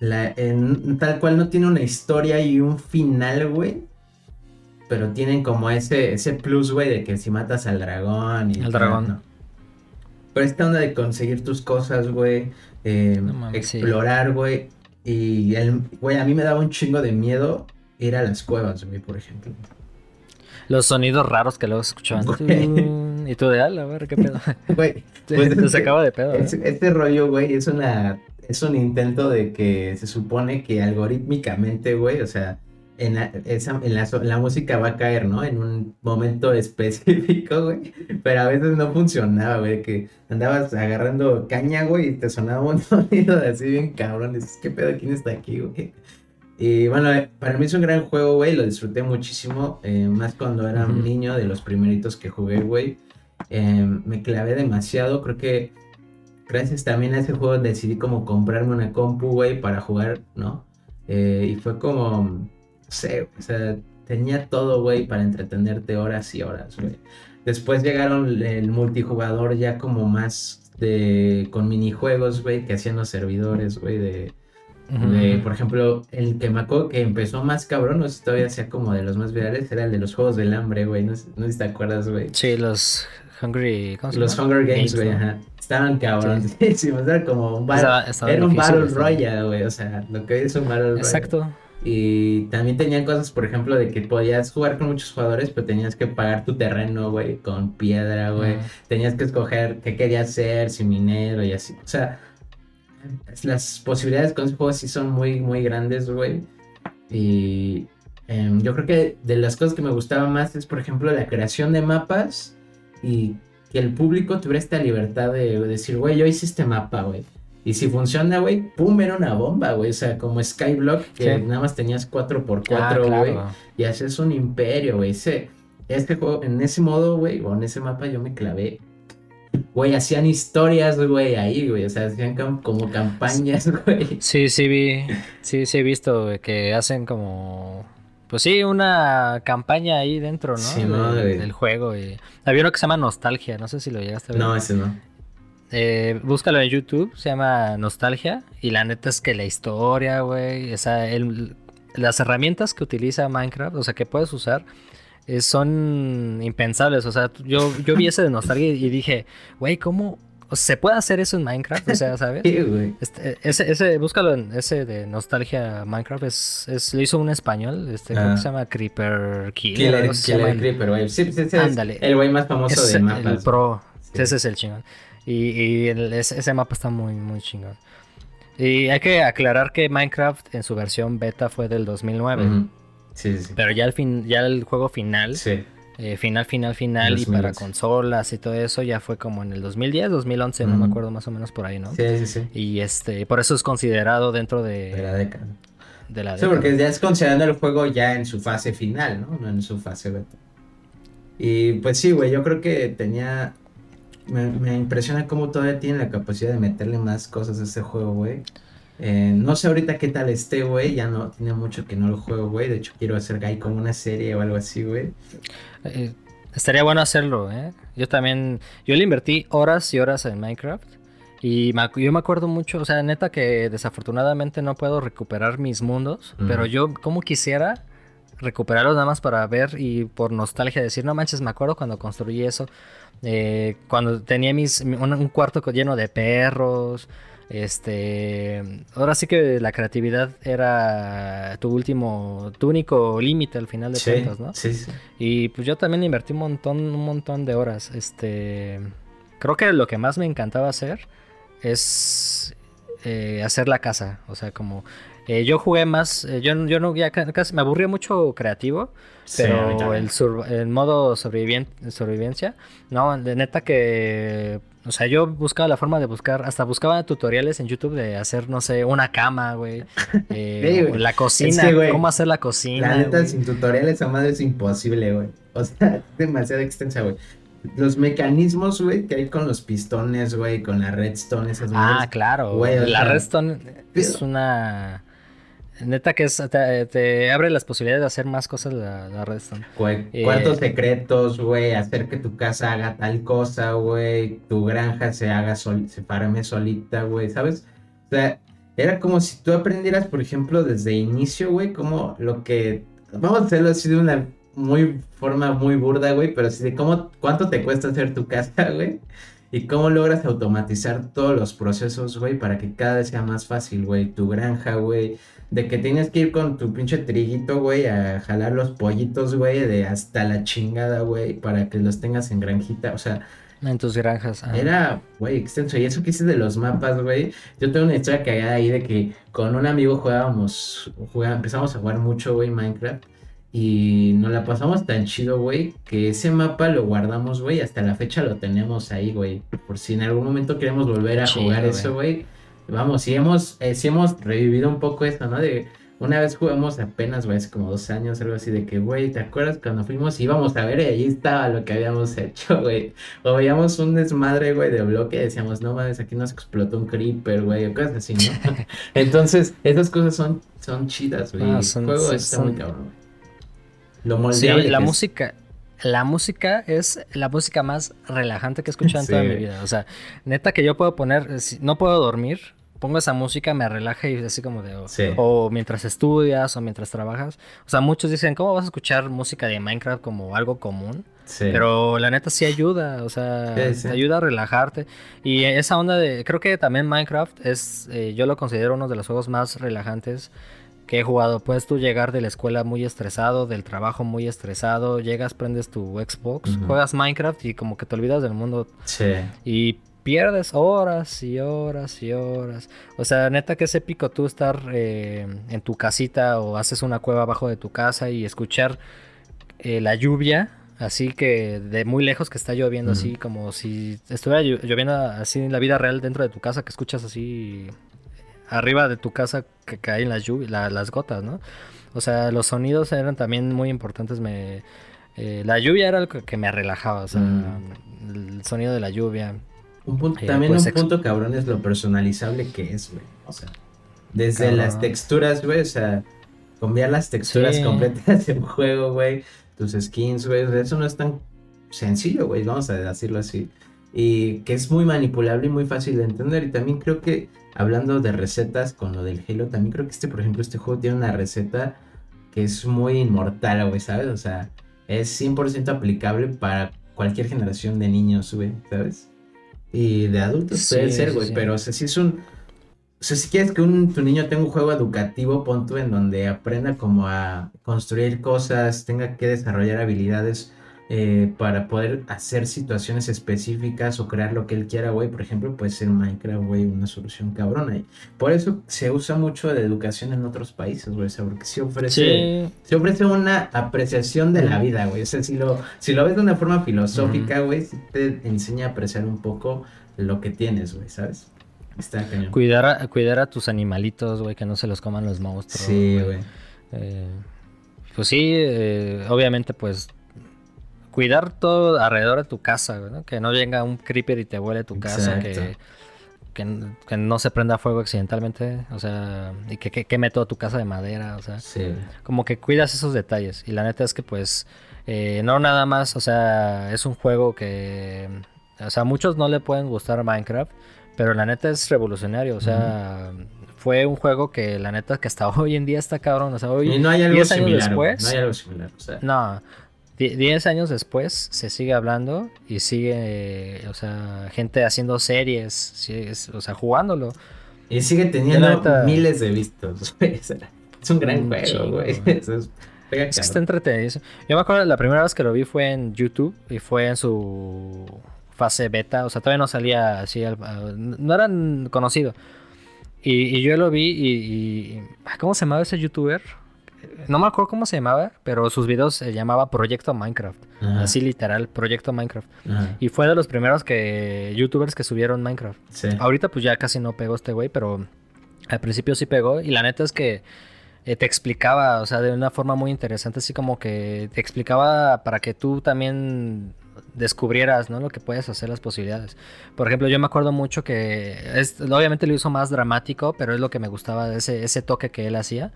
la, en, tal cual no tiene una historia y un final, güey pero tienen como ese, ese plus, güey, de que si matas al dragón y... El dragón. Pero esta onda de conseguir tus cosas, güey, eh, explorar, güey. Y, el, güey, a mí me daba un chingo de miedo ir a las cuevas, güey, por ejemplo. Los sonidos raros que luego escuchaban. Y tú de ala, a ver qué pedo. Güey, pues se, se acaba de pedo. Es, este rollo, güey, es una. Es un intento de que se supone que algorítmicamente, güey, o sea, en la, esa, en, la, la, música va a caer, ¿no? En un momento específico, güey. Pero a veces no funcionaba, güey. Que andabas agarrando caña, güey, y te sonaba un sonido así bien cabrón. Dices, ¿qué pedo? ¿Quién está aquí, güey? Y bueno, eh, para mí es un gran juego, güey. Lo disfruté muchísimo. Eh, más cuando era un niño, de los primeritos que jugué, güey. Eh, me clavé demasiado. Creo que gracias también a ese juego decidí como comprarme una compu, güey, para jugar, ¿no? y fue como sé, o sea, tenía todo, güey, para entretenerte horas y horas, güey. Después llegaron el multijugador ya como más de con minijuegos, güey, que hacían los servidores, güey, de, por ejemplo, el que me acuerdo que empezó más cabrón, no sé si todavía sea como de los más virales, era el de los juegos del hambre, güey, no, sé si te acuerdas, güey. Sí, los Hungry, ¿cómo se Los Hunger Games, güey, ajá. Estaban cabronísimos, era como un battle, era un Battle Royale, güey, o sea, lo que es un Battle Royale. Exacto. Y también tenían cosas, por ejemplo, de que podías jugar con muchos jugadores, pero tenías que pagar tu terreno, güey, con piedra, güey. Tenías que escoger qué querías ser, si minero y así. O sea, las posibilidades con ese juego sí son muy, muy grandes, güey. Y em, yo creo que de las cosas que me gustaba más es, por ejemplo, la creación de mapas y que el público tuviera esta libertad de decir, güey, yo hice este mapa, güey. Y si funciona, güey, pum, era una bomba, güey. O sea, como Skyblock, que nada más tenías 4x4, ah, güey. Y haces un imperio, güey. Ese, este juego, en ese modo, güey, o en ese mapa yo me clavé. Güey, hacían historias, güey, ahí, güey. O sea, hacían como campañas, güey. Sí, sí vi. Sí, sí he visto que hacen como. Pues sí, una campaña ahí dentro, ¿no? Sí, no, del juego. Y... Había uno que se llama Nostalgia, no sé si lo llegaste a ver. No, ese no. Eh, búscalo en YouTube, se llama Nostalgia. Y la neta es que la historia, güey, las herramientas que utiliza Minecraft, o sea, que puedes usar, eh, son impensables. O sea, yo, yo vi ese de Nostalgia y dije, güey, ¿cómo se puede hacer eso en Minecraft? O sea, ¿sabes? Este, ese, ese, búscalo en ese de Nostalgia Minecraft, es, es lo hizo un español, este, creo que ah. se llama Creeper Killer. Killer, Creeper, güey. Sí, sí, sí, Ándale. el güey más famoso de mapas. El pro. Ese es el chingón. Y, ese, mapa está muy, muy chingón. Y hay que aclarar que Minecraft en su versión beta fue del 2009. Sí, sí. Pero ya el, fin, ya el juego final, sí. eh, final, final, final, y para consolas y todo eso, ya fue como en el 2010, 2011, no me acuerdo más o menos por ahí, ¿no? Sí, sí, sí. Y este, por eso es considerado dentro de, de la década. De la década. Sí, porque ya es considerando el juego ya en su fase final, ¿no? No en su fase beta. Y pues sí, güey, yo creo que tenía me, impresiona cómo todavía tiene la capacidad de meterle más cosas a este juego, güey. Eh, no sé ahorita qué tal esté, güey. Ya no tiene mucho que no lo juego, güey. De hecho, quiero hacer ahí como una serie o algo así, güey. Eh, estaría bueno hacerlo, ¿eh? Yo también. Yo le invertí horas y horas en Minecraft. Y yo me acuerdo mucho, o sea, neta que desafortunadamente no puedo recuperar mis mundos. Pero yo, como quisiera recuperarlos nada más para ver y por nostalgia decir, no manches, me acuerdo cuando construí eso. Eh, cuando tenía mis, un, cuarto lleno de perros. Este, ahora sí que la creatividad era tu último, tu único límite al final de cuentas, ¿no? Sí, sí. Y pues yo también invertí un montón, un montón de horas. Este, creo que lo que más me encantaba hacer es eh, hacer la casa, o sea, como eh, yo jugué más, eh, yo, yo no, ya casi me aburría mucho creativo, pero el, el, modo sobrevivencia, no, de neta que, o sea, yo buscaba la forma de buscar, hasta buscaba tutoriales en YouTube de hacer, no sé, una cama, güey, eh, la cocina, cómo hacer la cocina. La neta, sin tutoriales a madre es imposible, güey, o sea, es demasiado extensa, güey los mecanismos, güey, que hay con los pistones, güey, con la redstone, esas Ah, claro. Güey, la redstone es una Neta que es, te, abre las posibilidades de hacer más cosas la, la Redstone. cuántos eh, secretos, güey, hacer que tu casa haga tal cosa, güey, tu granja se haga sol, se farme solita, güey, ¿sabes? O sea, era como si tú aprendieras, por ejemplo, desde inicio, güey, como lo que, vamos a hacerlo así de una muy forma muy burda, güey, pero así de cómo, cuánto te cuesta hacer tu casa, güey. ¿Y cómo logras automatizar todos los procesos, güey, para que cada vez sea más fácil, güey? Tu granja, güey. De que tienes que ir con tu pinche triguito, güey, a jalar los pollitos, güey, de hasta la chingada, güey, para que los tengas en granjita. O sea, en tus granjas. Era, güey, extenso. Y eso que hice de los mapas, güey. Yo tengo una historia cagada ahí de que con un amigo jugábamos, jugábamos empezamos a jugar mucho, güey, Minecraft. Y nos la pasamos tan chido, güey, que ese mapa lo guardamos, güey. Hasta la fecha lo tenemos ahí, güey. Por si en algún momento queremos volver a jugar eso, güey. Vamos, si hemos, eh, si hemos revivido un poco esto, ¿no? De una vez jugamos apenas, güey, hace como dos años, algo así, de que, güey, ¿te acuerdas cuando fuimos? Íbamos a ver y ahí estaba lo que habíamos hecho, güey. O veíamos un desmadre, güey, de bloque y decíamos, no mames, aquí nos explotó un creeper, güey, o cosas así, ¿no? Entonces, esas cosas son, son chidas, güey. Ah, el juego está muy cabrón, güey. Lo moldeable. Sí, la música. La música es la música más relajante que he escuchado en toda mi vida. O sea, neta que yo puedo poner, no puedo dormir, pongo esa música, me relaja y así como de... O, mientras estudias o mientras trabajas. O sea, muchos dicen, ¿cómo vas a escuchar música de Minecraft como algo común? Sí. Pero la neta sí ayuda, o sea, te ayuda a relajarte. Y esa onda de... Creo que también Minecraft es, eh, yo lo considero uno de los juegos más relajantes que he jugado. Puedes tú llegar de la escuela muy estresado, del trabajo muy estresado, llegas, prendes tu Xbox, juegas Minecraft y como que te olvidas del mundo. Sí. Y pierdes horas y horas y horas. O sea, neta que es épico tú estar eh, en tu casita o haces una cueva abajo de tu casa y escuchar eh, la lluvia. Así que de muy lejos que está lloviendo, así como si estuviera lloviendo así en la vida real dentro de tu casa, que escuchas así arriba de tu casa que caen las, las gotas, ¿no? O sea, los sonidos eran también muy importantes. Me, eh, la lluvia era algo que me relajaba, o sea, mm. el sonido de la lluvia. Un punto, eh, también pues, un punto cabrón es lo personalizable que es, güey. O sea, desde las texturas, güey, o sea, cambiar las texturas completas de un juego, güey, tus skins, güey, eso no es tan sencillo, güey, vamos a decirlo así. Y que es muy manipulable y muy fácil de entender. Y también creo que hablando de recetas con lo del Halo, también creo que este, por ejemplo, este juego tiene una receta que es muy inmortal, güey, ¿sabes? O sea, es 100% aplicable para cualquier generación de niños, güey, ¿sabes? Y de adultos puede ser, güey, pero o sea, si es un... O sea, si quieres que un, tu niño tenga un juego educativo, pon tú en donde aprenda como a construir cosas, tenga que desarrollar habilidades eh, para poder hacer situaciones específicas o crear lo que él quiera, güey. Por ejemplo, puede ser Minecraft, güey, una solución cabrona. Y por eso se usa mucho de educación en otros países, güey. O sea, porque se ofrece, se ofrece una apreciación de la vida, güey. O sea, si lo, si lo ves de una forma filosófica, güey, te enseña a apreciar un poco lo que tienes, güey, ¿sabes? Está cañón. Cuidar a, cuidar a tus animalitos, güey, que no se los coman los monstruos. Sí, güey. Eh, pues sí, eh, obviamente, pues cuidar todo alrededor de tu casa, ¿no? Que no venga un creeper y te vuele tu casa, que, que, no se prenda fuego accidentalmente, o sea, y que, queme toda tu casa de madera, o sea, como que cuidas esos detalles. Y la neta es que pues, eh, no nada más, o sea, es un juego que, o sea, muchos no le pueden gustar Minecraft, pero la neta es revolucionario, o sea... Fue un juego que la neta que hasta hoy en día está cabrón. O sea, hoy, y no hay algo similar. Después, no hay algo similar. O sea. No, Diez años después se sigue hablando y sigue, o sea, gente haciendo series, o sea, jugándolo. Y sigue teniendo miles de vistos. es un gran juego, güey. Es, está entretenido. Yo me acuerdo la primera vez que lo vi fue en YouTube y fue en su fase beta. O sea, todavía no salía así, no eran conocido. Y, yo lo vi y, y, ¿Cómo se llamaba ese youtuber? No me acuerdo cómo se llamaba, pero sus videos se llamaba Proyecto Minecraft. Así literal, Proyecto Minecraft. Y fue de los primeros que youtubers que subieron Minecraft. Ahorita pues ya casi no pegó este güey, pero al principio sí pegó. Y la neta es que eh, te explicaba, o sea, de una forma muy interesante, así como que te explicaba para que tú también descubrieras, ¿no? Lo que puedes hacer, las posibilidades. Por ejemplo, yo me acuerdo mucho que, es, obviamente lo hizo más dramático, pero es lo que me gustaba de ese, ese toque que él hacía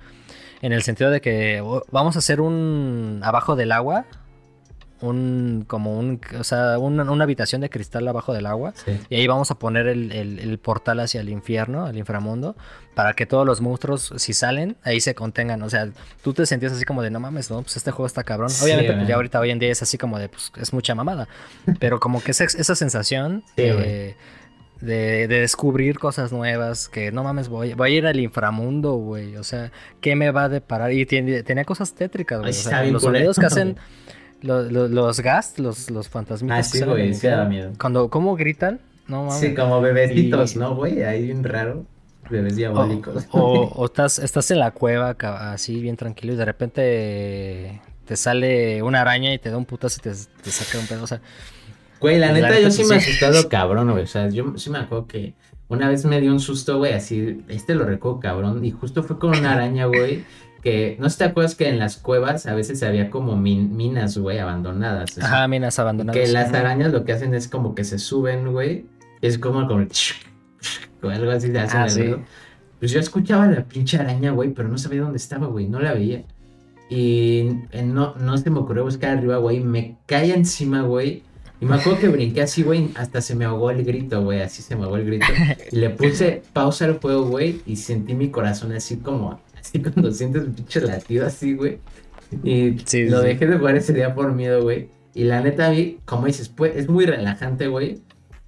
en el sentido de que vamos a hacer un abajo del agua un como un, o sea, una, habitación de cristal abajo del agua y ahí vamos a poner el, portal hacia el infierno, al inframundo, para que todos los monstruos, si salen, ahí se contengan. O sea, tú te sentías así como de, no mames, no, pues este juego está cabrón. Obviamente, pues ya ahorita hoy en día es así como de, pues es mucha mamada. Pero como que esa, esa sensación de, descubrir cosas nuevas, que no mames, voy, voy a ir al inframundo, güey. O sea, ¿qué me va a deparar? Y tenía cosas tétricas, güey. O sea, los sonidos que hacen... Los, los, los gas, los, los fantasmitas. Ah, sí, güey, sí da miedo. Cuando, ¿cómo gritan? No mames. Sí, como bebecitos, ¿no, güey? Ahí bien raro. Bebés diabólicos. O, o, estás, estás en la cueva así bien tranquilo y de repente te sale una araña y te da un putazo y te, te saca un pedo. O sea, güey, la neta, yo sí me he asustado cabrón, güey. O sea, yo sí me acuerdo que una vez me dio un susto, güey, así, este lo recuerdo cabrón. Y justo fue con una araña, güey que no te acuerdas que en las cuevas a veces había como minas, güey, abandonadas. Ajá, minas abandonadas. Que las arañas lo que hacen es como que se suben, güey. Es como como algo así de hacen ah, Pues yo escuchaba la pinche araña, güey, pero no sabía dónde estaba, güey, no la veía. Y no, no se me ocurrió buscar arriba, güey, me cae encima, güey. Y me acuerdo que brinqué así, güey, hasta se me ahogó el grito, güey, así se me ahogó el grito. Y le puse pausa al juego, güey, y sentí mi corazón así como así cuando sientes un pinche latido así, güey. Y lo dejé de jugar ese día por miedo, güey. Y la neta, mí, como dices, pues, es muy relajante, güey.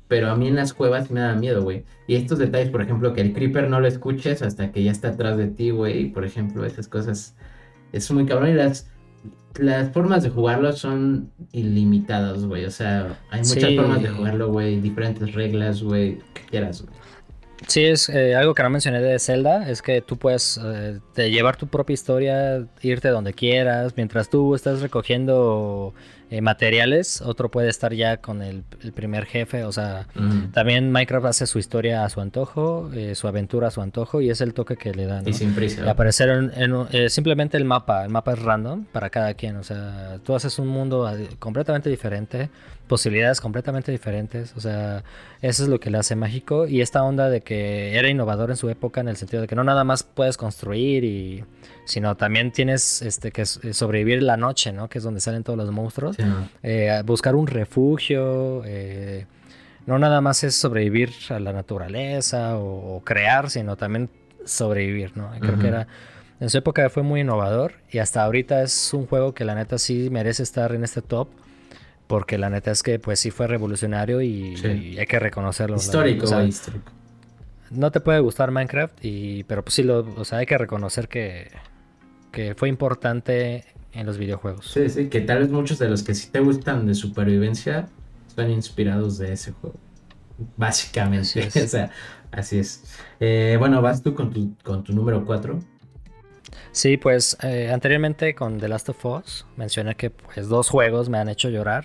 Pero a mí en las cuevas me da miedo, güey. Y estos detalles, por ejemplo, que el creeper no lo escuches hasta que ya está atrás de ti, güey. Por ejemplo, esas cosas. Es muy cabrón. Y las, las formas de jugarlo son ilimitadas, güey. O sea, hay muchas formas de jugarlo, güey. Diferentes reglas, güey. Que quieras, güey. Sí, es eh, algo que no mencioné de Zelda, es que tú puedes eh, llevar tu propia historia, irte donde quieras, mientras tú estás recogiendo eh, materiales, otro puede estar ya con el, primer jefe, o sea, también Minecraft hace su historia a su antojo, eh, su aventura a su antojo y es el toque que le dan. Y sin prisa. aparecer en, eh, simplemente el mapa, el mapa es random para cada quien, o sea, tú haces un mundo completamente diferente, posibilidades completamente diferentes, o sea, eso es lo que le hace mágico y esta onda de que era innovador en su época en el sentido de que no nada más puedes construir y sino también tienes este, que eh, sobrevivir la noche, ¿no? Que es donde salen todos los monstruos. Eh, buscar un refugio. Eh, no nada más es sobrevivir a la naturaleza o, crear, sino también sobrevivir, ¿no? Creo que era... En su época fue muy innovador y hasta ahorita es un juego que la neta sí merece estar en este top. Porque la neta es que pues sí fue revolucionario y, hay que reconocerlo. Histórico, histórico. No te puede gustar Minecraft, y, pero pues sí, lo, o sea, hay que reconocer que, que fue importante en los videojuegos. Sí, sí, que tal vez muchos de los que sí te gustan de supervivencia son inspirados de ese juego. Básicamente, o sea, así es. Eh, bueno, vas tú con tu, con tu número 4. Sí, pues eh, anteriormente con The Last of Us mencioné que pues dos juegos me han hecho llorar.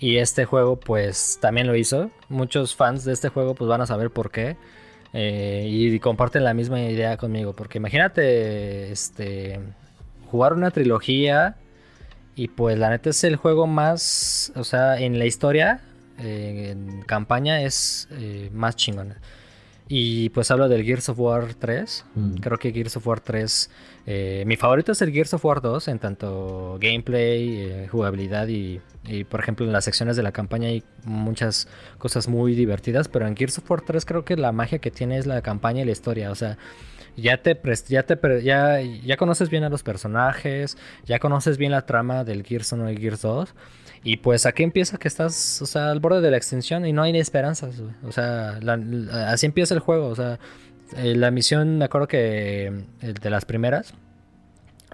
Y este juego pues también lo hizo. Muchos fans de este juego pues van a saber por qué. Eh, y comparten la misma idea conmigo. Porque imagínate este, jugar una trilogía y pues la neta es el juego más, o sea, en la historia, eh, en campaña es eh, más chingón. Y pues hablo del Gears of War 3. Mm. Creo que Gears of War 3. Eh, mi favorito es el Gears of War 2 en tanto gameplay, eh, jugabilidad y, por ejemplo en las secciones de la campaña hay muchas cosas muy divertidas. Pero en Gears of War 3 creo que la magia que tiene es la campaña y la historia. O sea, ya te, ya te ya, ya conoces bien a los personajes, ya conoces bien la trama del Gears 1 y Gears 2. Y pues aquí empieza que estás, o sea, al borde de la extinción y no hay esperanzas, O sea, así empieza el juego. O sea, eh, la misión, me acuerdo que eh, de las primeras,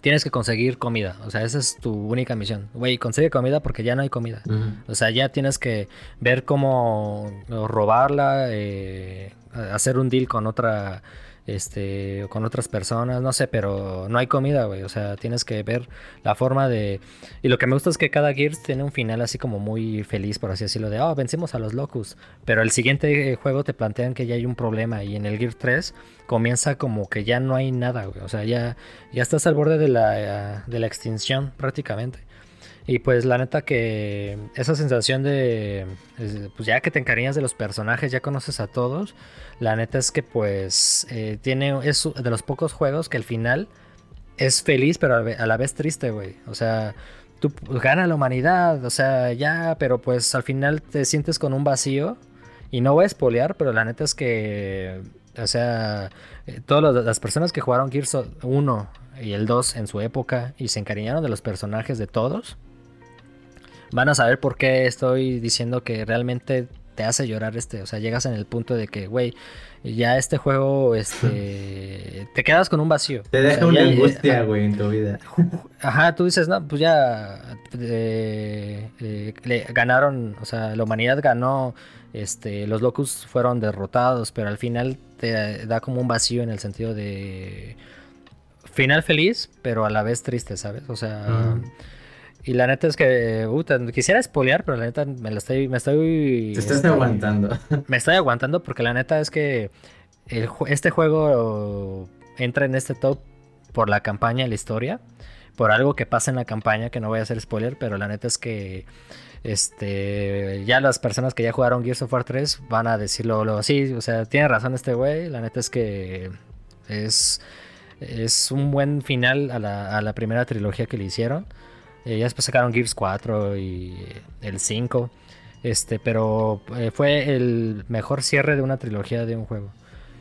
tienes que conseguir comida. O sea, esa es tu única misión. Güey, consigue comida porque ya no hay comida. O sea, ya tienes que ver cómo robarla, eh, hacer un deal con otra este, con otras personas, no sé, pero no hay comida, güey, o sea, tienes que ver la forma de... Y lo que me gusta es que cada Gears tiene un final así como muy feliz, por así decirlo, de, oh, vencimos a los Locus, pero el siguiente juego te plantean que ya hay un problema y en el Gear 3 comienza como que ya no hay nada, güey, o sea, ya, ya estás al borde de la, de la extinción prácticamente. Y pues la neta que esa sensación de, pues ya que te encariñas de los personajes, ya conoces a todos, la neta es que pues eh, tiene, es de los pocos juegos que al final es feliz pero a la vez triste, güey. O sea, tú gana la humanidad, o sea, ya, pero pues al final te sientes con un vacío. Y no voy a espolear, pero la neta es que, o sea, eh, todas las personas que jugaron Gears 1 y el 2 en su época y se encariñaron de los personajes de todos, van a saber por qué estoy diciendo que realmente te hace llorar este, o sea, llegas en el punto de que, güey, ya este juego, este, te quedas con un vacío. Te deja una angustia, güey, en tu vida. Ajá, tú dices, no, pues ya eh, eh, le ganaron, o sea, la humanidad ganó, este, los locus fueron derrotados, pero al final te da como un vacío en el sentido de final feliz, pero a la vez triste, ¿sabes? O sea... Y la neta es que, quisiera espolear, pero la neta me la estoy, me estoy. Te estás aguantando. Me estoy aguantando porque la neta es que este juego entra en este top por la campaña, la historia, por algo que pasa en la campaña que no voy a hacer spoiler, pero la neta es que este ya las personas que ya jugaron Gears of War 3 van a decirlo luego, sí, o sea, tiene razón este güey, la neta es que es es un buen final a la, a la primera trilogía que le hicieron. Eh, ya después sacaron Gears 4 y el 5. Este, pero eh, fue el mejor cierre de una trilogía de un juego.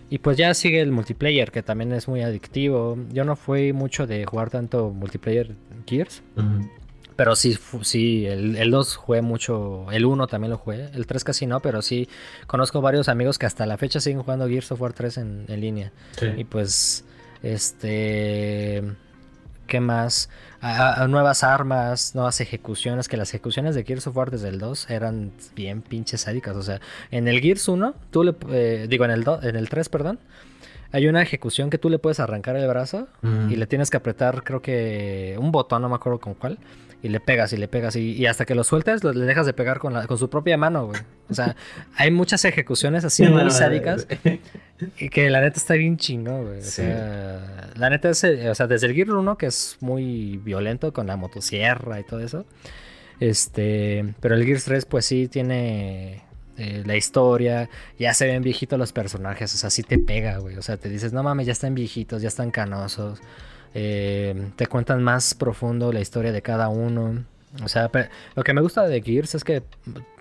Y pues ya sigue el multiplayer, que también es muy adictivo. Yo no fui mucho de jugar tanto multiplayer Gears. Pero sí, sí el, el, 2 jugué mucho. El 1 también lo jugué. El 3 casi no, pero sí conozco varios amigos que hasta la fecha siguen jugando Gears of War 3 en, en línea. Y pues, este. ¿Qué más? A, nuevas armas, nuevas ejecuciones, que las ejecuciones de Gears of War desde el 2 eran bien pinches sádicas. O sea, en el Gears 1, tú le, eh, digo, en el, en el 3, perdón, hay una ejecución que tú le puedes arrancar el brazo y le tienes que apretar, creo que un botón, no me acuerdo con cuál, y le pegas y le pegas y, hasta que lo sueltes le dejas de pegar con, la, con su propia mano, güey. O sea, hay muchas ejecuciones así muy sádicas y que la neta está bien chingo, güey. O sea, la neta es, eh, o sea, desde el Gear 1 que es muy violento con la motosierra y todo eso. Este, pero el Gears 3 pues sí tiene eh, la historia, ya se ven viejitos los personajes, o sea, sí te pega, güey. O sea, te dices, no mames, ya están viejitos, ya están canosos. Eh, te cuentan más profundo la historia de cada uno. O sea, lo que me gusta de Gears es que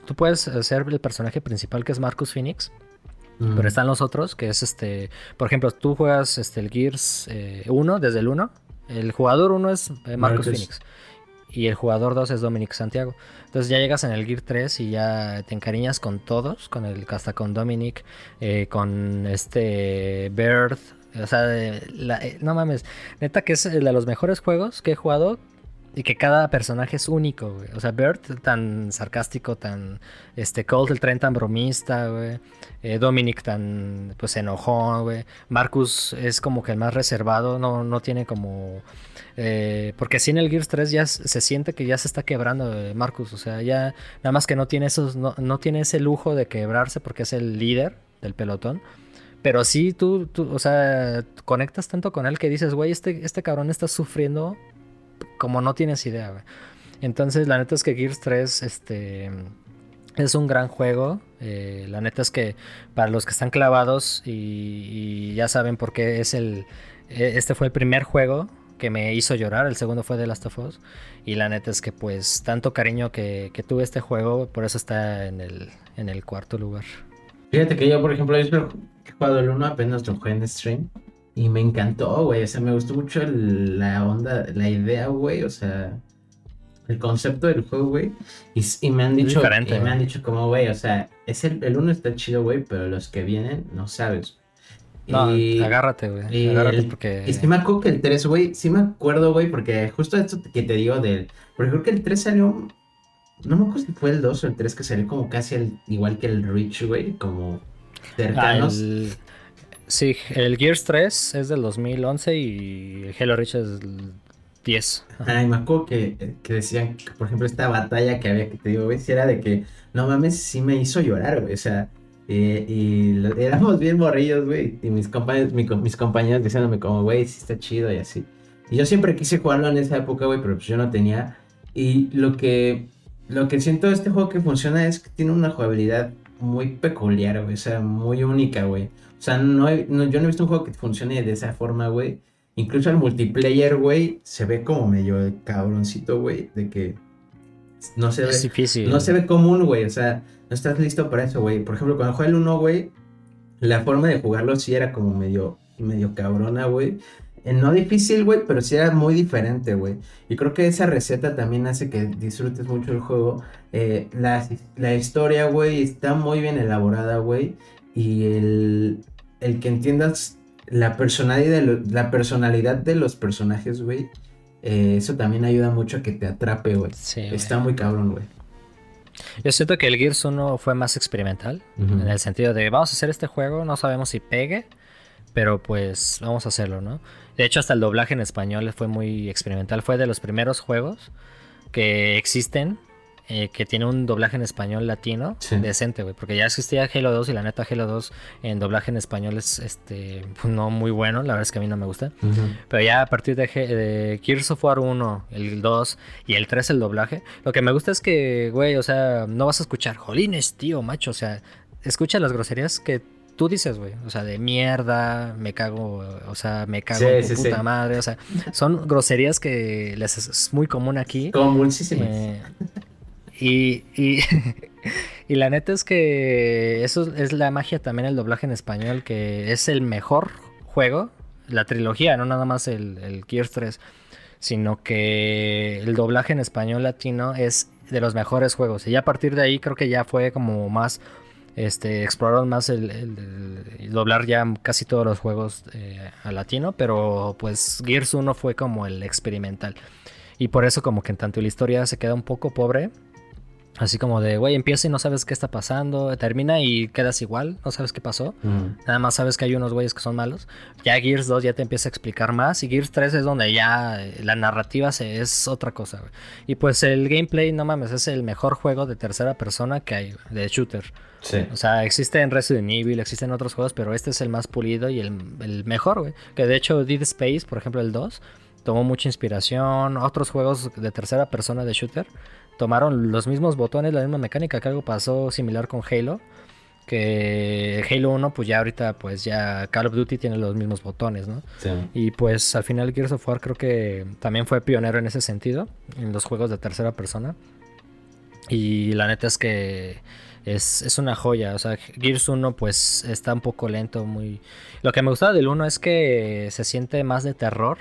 tú puedes ser el personaje principal que es Marcus Phoenix. Pero están los otros, que es este. Por ejemplo, tú juegas este, el Gears 1 eh, desde el 1. El jugador 1 es eh, Marcus, Phoenix. Y el jugador 2 es Dominic Santiago. Entonces ya llegas en el Gear 3 y ya te encariñas con todos. Con el, hasta con Dominic, con este Bird, o sea, eh, no mames. Neta que es de los mejores juegos que he jugado y que cada personaje es único, güey. O sea, Bert tan sarcástico, tan... Este, Colt el tren tan bromista, güey. Eh, Dominic tan, pues, enojón, güey. Marcus es como que el más reservado, no, no tiene como... Eh, porque si en el Gears 3 ya se siente que ya se está quebrando Marcus. O sea, ya nada más que no tiene, esos, no, no tiene ese lujo de quebrarse porque es el líder del pelotón. Pero sí, tú, tú, o sea, conectas tanto con él que dices, güey, este, este cabrón está sufriendo como no tienes idea, güey. Entonces, la neta es que Gears 3, este, es un gran juego. Eh, la neta es que para los que están clavados y, ya saben por qué es el, e, este fue el primer juego que me hizo llorar, el segundo fue The Last of Us. Y la neta es que pues tanto cariño que, que tuve este juego, por eso está en el, en el cuarto lugar. Fíjate que yo, por ejemplo, he jugado el 1, apenas lo jugué en stream. Y me encantó, güey. O sea, me gustó mucho la onda, la idea, güey. O sea, el concepto del juego, güey. Y, me han dicho, y me han dicho como, güey, o sea, es el, el 1 está chido, güey, pero los que vienen no sabes. No, y, agárrate, güey. Agárrate porque. Y sí me acuerdo que el 3, güey, sí me acuerdo, güey, porque justo esto que te digo del. Porque creo que el 3 salió no me acuerdo si fue el 2 o el 3 que salió como casi el, igual que el Reach, güey, como cercanos. Ah, sí, el Gears 3 es del 2011 y el Halo Reach es del 10. Ay, me acuerdo que, que, decían, que, por ejemplo, esta batalla que había que te digo, güey, si era de que, no mames, sí me hizo llorar, güey, o sea, eh, y éramos bien morrillos, güey, y mis compañeros, mis compañeros diciéndome como, güey, sí está chido y así. Y yo siempre quise jugarlo en esa época, güey, pero pues yo no tenía. Y lo que lo que siento de este juego que funciona es que tiene una jugabilidad muy peculiar, güey. O sea, muy única, güey. O sea, no, yo no he visto un juego que funcione de esa forma, güey. Incluso el multiplayer, güey, se ve como medio cabroncito, güey, de que no se ve. difícil. No se ve común, güey. O sea, no estás listo para eso, güey. Por ejemplo, cuando jugué el 1, güey, la forma de jugarlo sí era como medio, medio cabrona, güey. Eh, no difícil, güey, pero sí era muy diferente, güey. Y creo que esa receta también hace que disfrutes mucho el juego. Eh, la, la, historia, güey, está muy bien elaborada, güey. Y el, el que entiendas la personalidad de, la personalidad de los personajes, güey. Eh, eso también ayuda mucho a que te atrape, güey. Está muy cabrón, güey. Yo siento que el Gears 1 fue más experimental. En el sentido de vamos a hacer este juego, no sabemos si pegue. Pero pues vamos a hacerlo, ¿no? De hecho, hasta el doblaje en español fue muy experimental. Fue de los primeros juegos que existen eh, que tiene un doblaje en español latino decente, güey. Porque ya existía Halo 2 y la neta Halo 2 en doblaje en español es este no muy bueno. La verdad es que a mí no me gusta. Pero ya a partir de, de, Gears of War 1, el 2 y el 3 el doblaje. Lo que me gusta es que, güey, o sea, no vas a escuchar jolines, tío, macho. O sea, escucha las groserías que tú dices, güey. O sea, de mierda, me cago, o sea, me cago en tu puta madre. O sea, son groserías que les es muy común aquí. Comunísimas. Eh, y, y, y, la neta es que eso es la magia también el doblaje en español, que es el mejor juego, la trilogía, no nada más el, el Gears 3, sino que el doblaje en español latino es de los mejores juegos. Y ya a partir de ahí creo que ya fue como más este, exploraron más el, doblar ya casi todos los juegos eh, a latino, pero pues Gears 1 fue como el experimental. Y por eso como que en tanto la historia se queda un poco pobre. Así como de, güey, empieza y no sabes qué está pasando, termina y quedas igual, no sabes qué pasó. Nada más sabes que hay unos güeyes que son malos. Ya Gears 2 ya te empieza a explicar más y Gears 3 es donde ya eh, la narrativa se, es otra cosa. Y pues el gameplay, no mames, es el mejor juego de tercera persona que hay, de shooter. O sea, existe en Resident Evil, existen otros juegos, pero este es el más pulido y el, mejor, güey. Que de hecho Dead Space, por ejemplo, el 2, tomó mucha inspiración. Otros juegos de tercera persona de shooter tomaron los mismos botones, la misma mecánica, que algo pasó similar con Halo. Que Halo 1, pues ya ahorita, pues ya Call of Duty tiene los mismos botones, ¿no? Sí. Y pues al final Gears of War creo que también fue pionero en ese sentido, en los juegos de tercera persona. Y la neta es que es, una joya. O sea, Gears 1 pues está un poco lento, muy... Lo que me gusta del 1 es que se siente más de terror,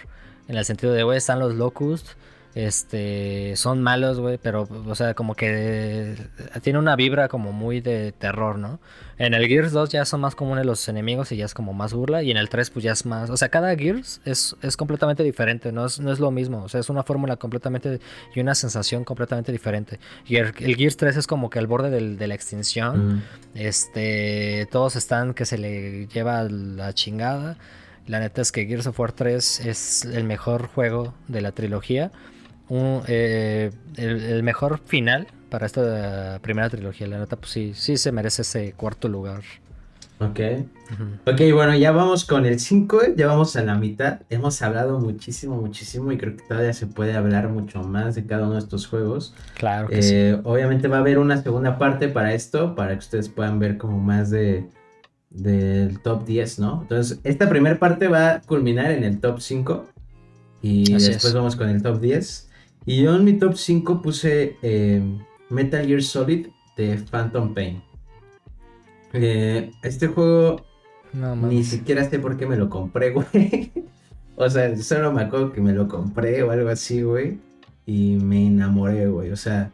en el sentido de, güey, están los Locusts, este, son malos, güey, pero, o sea, como que tiene una vibra como muy de terror, ¿no? En el Gears 2 ya son más comunes los enemigos y ya es como más burla, y en el 3 pues ya es más, o sea, cada Gears es, es completamente diferente, no es, no es lo mismo, o sea, es una fórmula completamente y una sensación completamente diferente. Y el, Gears 3 es como que al borde de la extinción, este, todos están que se le lleva la chingada. La neta es que Gears of War 3 es el mejor juego de la trilogía. Eh, el, mejor final para esta primera trilogía. La neta, pues sí, sí se merece ese cuarto lugar. Ok. Ok, bueno, ya vamos con el 5, ya vamos a la mitad. Hemos hablado muchísimo, muchísimo y creo que todavía se puede hablar mucho más de cada uno de estos juegos. Claro que sí. Eh, obviamente va a haber una segunda parte para esto, para que ustedes puedan ver como más de del top 10, ¿no? Entonces, esta primera parte va a culminar en el top 5 y después vamos con el top 10. Y yo en mi top 5 puse eh, Metal Gear Solid de Phantom Pain. Eh, este juego ni siquiera sé por qué me lo compré, güey. o sea, solo me acuerdo que me lo compré o algo así, güey. Y me enamoré, güey. O sea,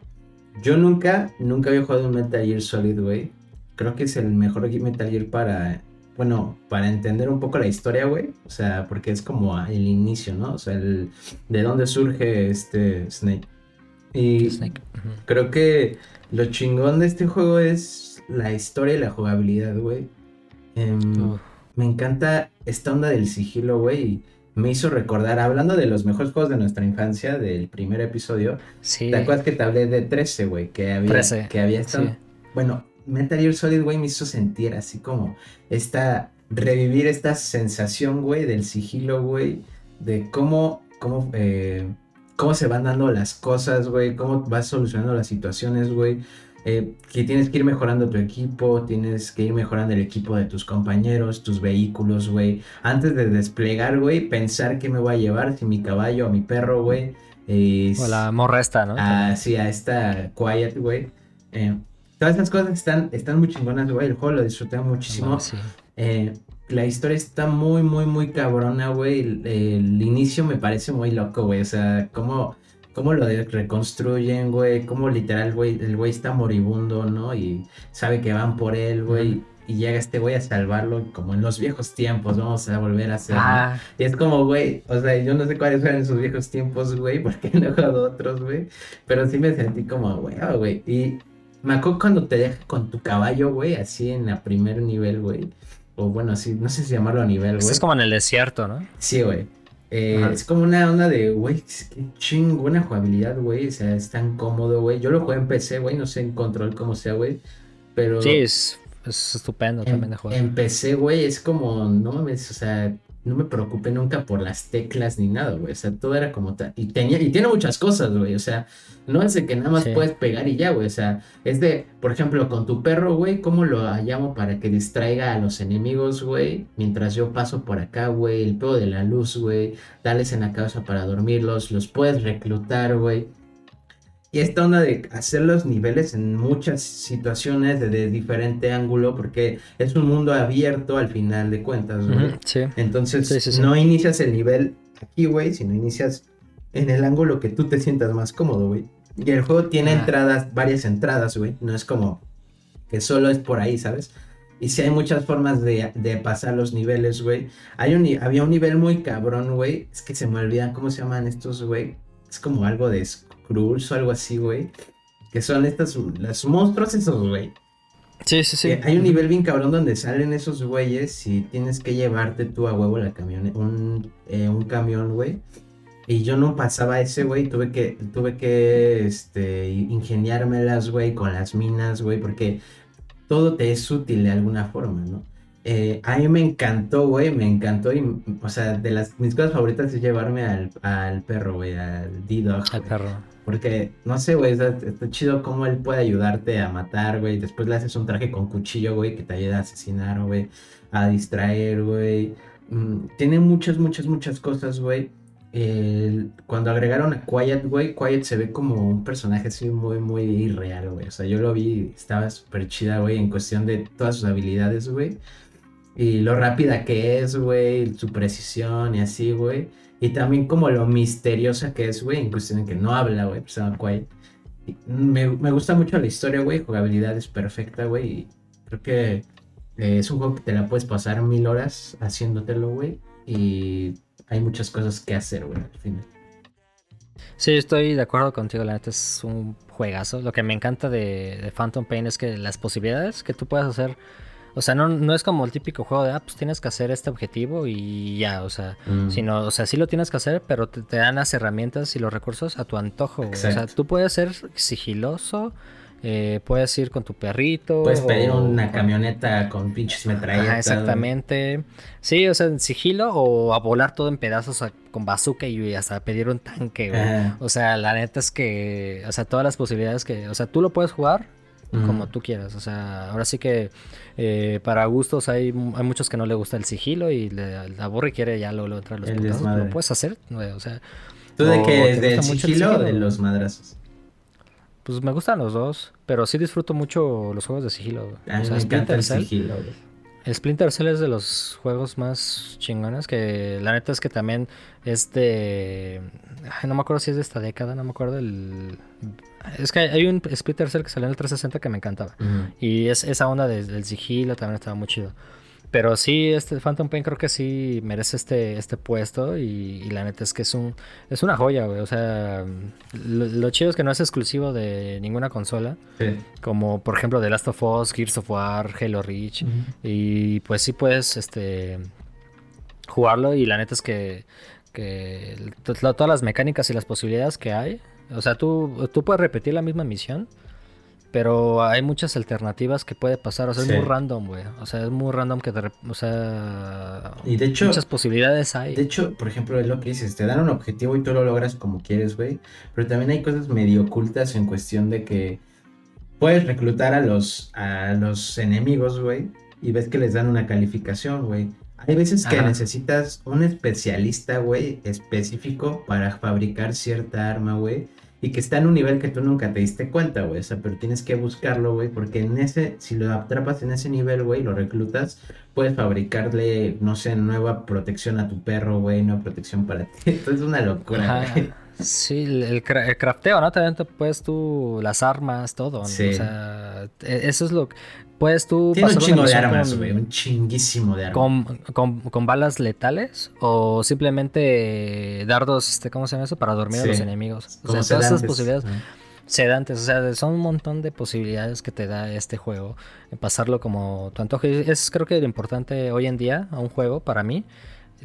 yo nunca, nunca había jugado un Metal Gear Solid, güey. Creo que es el mejor Metal Gear para bueno, para entender un poco la historia, güey. O sea, porque es como el inicio, ¿no? O sea, el, de dónde surge este Snake. Y creo que lo chingón de este juego es la historia y la jugabilidad, güey. Em, me encanta esta onda del sigilo, güey. Me hizo recordar, hablando de los mejores juegos de nuestra infancia, del primer episodio. Sí. ¿Te acuerdas que te hablé de 13, güey? Que había, que había estado. Bueno, Metal Gear Solid, güey, me hizo sentir así como esta, revivir esta sensación, güey, del sigilo, güey, de cómo, cómo, eh, cómo se van dando las cosas, güey, cómo vas solucionando las situaciones, güey. eh, que tienes que ir mejorando tu equipo, tienes que ir mejorando el equipo de tus compañeros, tus vehículos, güey. Antes de desplegar, güey, pensar qué me voy a llevar, si mi caballo o mi perro, güey. o la morra esta, ¿no? Ah, sí, a esta Quiet, güey. Eh, todas esas cosas están, están muy chingonas, güey. El juego lo disfruté muchísimo. Eh, la historia está muy, muy, muy cabrona, güey. El, inicio me parece muy loco, güey. O sea, cómo, cómo lo reconstruyen, güey. Cómo literal, güey, el güey está moribundo, ¿no? Y sabe que van por él, güey. Y llega este güey a salvarlo, como en los viejos tiempos, vamos a volver a hacer. Ah. Y es como, güey, o sea, yo no sé cuáles fueron esos viejos tiempos, güey, porque no he jugado otros, güey. Pero sí me sentí como, güey, oh, güey. Y me acuerdo cuando te deja con tu caballo, güey, así en la primer nivel, güey. O bueno, así, no sé si llamarlo a nivel, güey. Es como en el desierto, ¿no? Sí, güey. Eh, es como una onda de, güey, qué chingona jugabilidad, güey. O sea, es tan cómodo, güey. Yo lo jugué en PC, güey, no sé en control cómo sea, güey. Pero. Sí, es, estupendo también de jugar. En PC, güey, es como, no mames, o sea, no me preocupé nunca por las teclas ni nada, güey. O sea, todo era como tal. Y tenía, y tiene muchas cosas, güey. O sea, no es de que nada más puedes pegar y ya, güey. O sea, es de, por ejemplo, con tu perro, güey, ¿cómo lo llamo para que distraiga a los enemigos, güey? Mientras yo paso por acá, güey. El pedo de la luz, güey. Dales en la cabeza para dormirlos. Los puedes reclutar, güey. Y esta onda de hacer los niveles en muchas situaciones de, diferente ángulo, porque es un mundo abierto al final de cuentas, sí. Entonces, no inicias el nivel aquí, güey, sino inicias en el ángulo que tú te sientas más cómodo, güey. Y el juego tiene ah. entradas, varias entradas, güey. No es como que solo es por ahí, ¿sabes? Y si hay muchas formas de, pasar los niveles, güey. Hay un, había un nivel muy cabrón, güey. Es que se me olvidan cómo se llaman estos, güey. Es como algo de Skrulls o algo así, güey. Que son estas, los monstruos esos, güey. Sí, sí, sí. hay un nivel bien cabrón donde salen esos güeyes y tienes que llevarte tú a huevo la camioneta, un, eh, un camión, güey. Y yo no pasaba ese, güey. Tuve que, tuve que, este, ingeniármelas, güey, con las minas, güey, porque todo te es útil de alguna forma, ¿no? Eh, a mí me encantó, güey, me encantó. Y, o sea, de las mis cosas favoritas es llevarme al, al perro, güey, al D-Dog. Al perro. Porque, no sé, güey, está, chido cómo él puede ayudarte a matar, güey. Después le haces un traje con cuchillo, güey, que te ayuda a asesinar, güey, a distraer, güey. Mm, tiene muchas, muchas, muchas cosas, güey cuando agregaron a Quiet, güey, Quiet se ve como un personaje así muy, muy irreal, güey. O sea, yo lo vi, estaba súper chida, güey, en cuestión de todas sus habilidades, güey. Y lo rápida que es, güey, su precisión y así, güey. Y también como lo misteriosa que es, güey, en de que no habla, güey, pues. Me, me, gusta mucho la historia, güey, jugabilidad es perfecta, güey. Creo que eh, es un juego que te la puedes pasar mil horas haciéndotelo, güey. Y hay muchas cosas que hacer, güey, al final. Sí, estoy de acuerdo contigo, la neta es un juegazo. Lo que me encanta de, Phantom Pain es que las posibilidades que tú puedes hacer, o sea, no, no es como el típico juego de, ah, pues tienes que hacer este objetivo y ya, o sea, mm. sino, o sea, sí lo tienes que hacer, pero te, dan las herramientas y los recursos a tu antojo. O sea, tú puedes ser sigiloso, eh, puedes ir con tu perrito. Puedes pedir una camioneta con pinches metralletas. exactamente. Sí, o sea, en sigilo o a volar todo en pedazos con bazooka y hasta pedir un tanque. O sea, la neta es que, o sea, todas las posibilidades que, o sea, tú lo puedes jugar como tú quieras. O sea, ahora sí que eh, para gustos hay, hay muchos que no le gusta el sigilo y le, aburre y quiere ya luego entrar los pedazos. Lo puedes hacer, o sea. ¿Tú de qué? ¿Del sigilo o de los madrazos? Pues me gustan los dos, pero sí disfruto mucho los juegos de sigilo. A mí me encanta el sigilo, El Splinter Cell es de los juegos más chingones que la neta es que también es de... no me acuerdo si es de esta década, no me acuerdo el... Es que hay un Splinter Cell que salió en el 360 que me encantaba. Y es esa onda del sigilo también estaba muy chido. Pero sí, este Phantom Pain creo que sí merece este, este puesto y, la neta es que es un es una joya, güey. O sea, lo, chido es que no es exclusivo de ninguna consola. Como por ejemplo The Last of Us, Gears of War, Halo Reach. Y pues sí puedes este jugarlo y la neta es que, que todas las mecánicas y las posibilidades que hay. O sea, tú, tú puedes repetir la misma misión pero hay muchas alternativas que puede pasar. O sea, es muy random, güey. O sea, es muy random que te. O sea. Y de hecho. Muchas posibilidades hay. De hecho, por ejemplo, es lo que dices. Te dan un objetivo y tú lo logras como quieres, güey. Pero también hay cosas medio ocultas en cuestión de que. puedes reclutar a los, a los enemigos, güey, y ves que les dan una calificación, güey. Hay veces que necesitas un especialista, güey, específico para fabricar cierta arma, güey. Y que está en un nivel que tú nunca te diste cuenta, güey. O sea, pero tienes que buscarlo, güey. Porque en ese, si lo atrapas en ese nivel, güey, lo reclutas, puedes fabricarle, no sé, nueva protección a tu perro, güey, nueva protección para ti. Entonces es una locura, güey. Sí, el, crafteo, ¿no? También te puedes tú las armas, todo. Sí. O sea, e, eso es lo que puedes tú Tiene un chingo de armas, güey, un chinguísimo de armas. Con, balas letales o simplemente dardos, este, ¿cómo se llama eso? Para dormir a los enemigos. O sea, todas esas posibilidades. Sedantes, o sea, son un montón de posibilidades que te da este juego. Pasarlo como tu antojo. Es creo que lo importante hoy en día a un juego, para mí,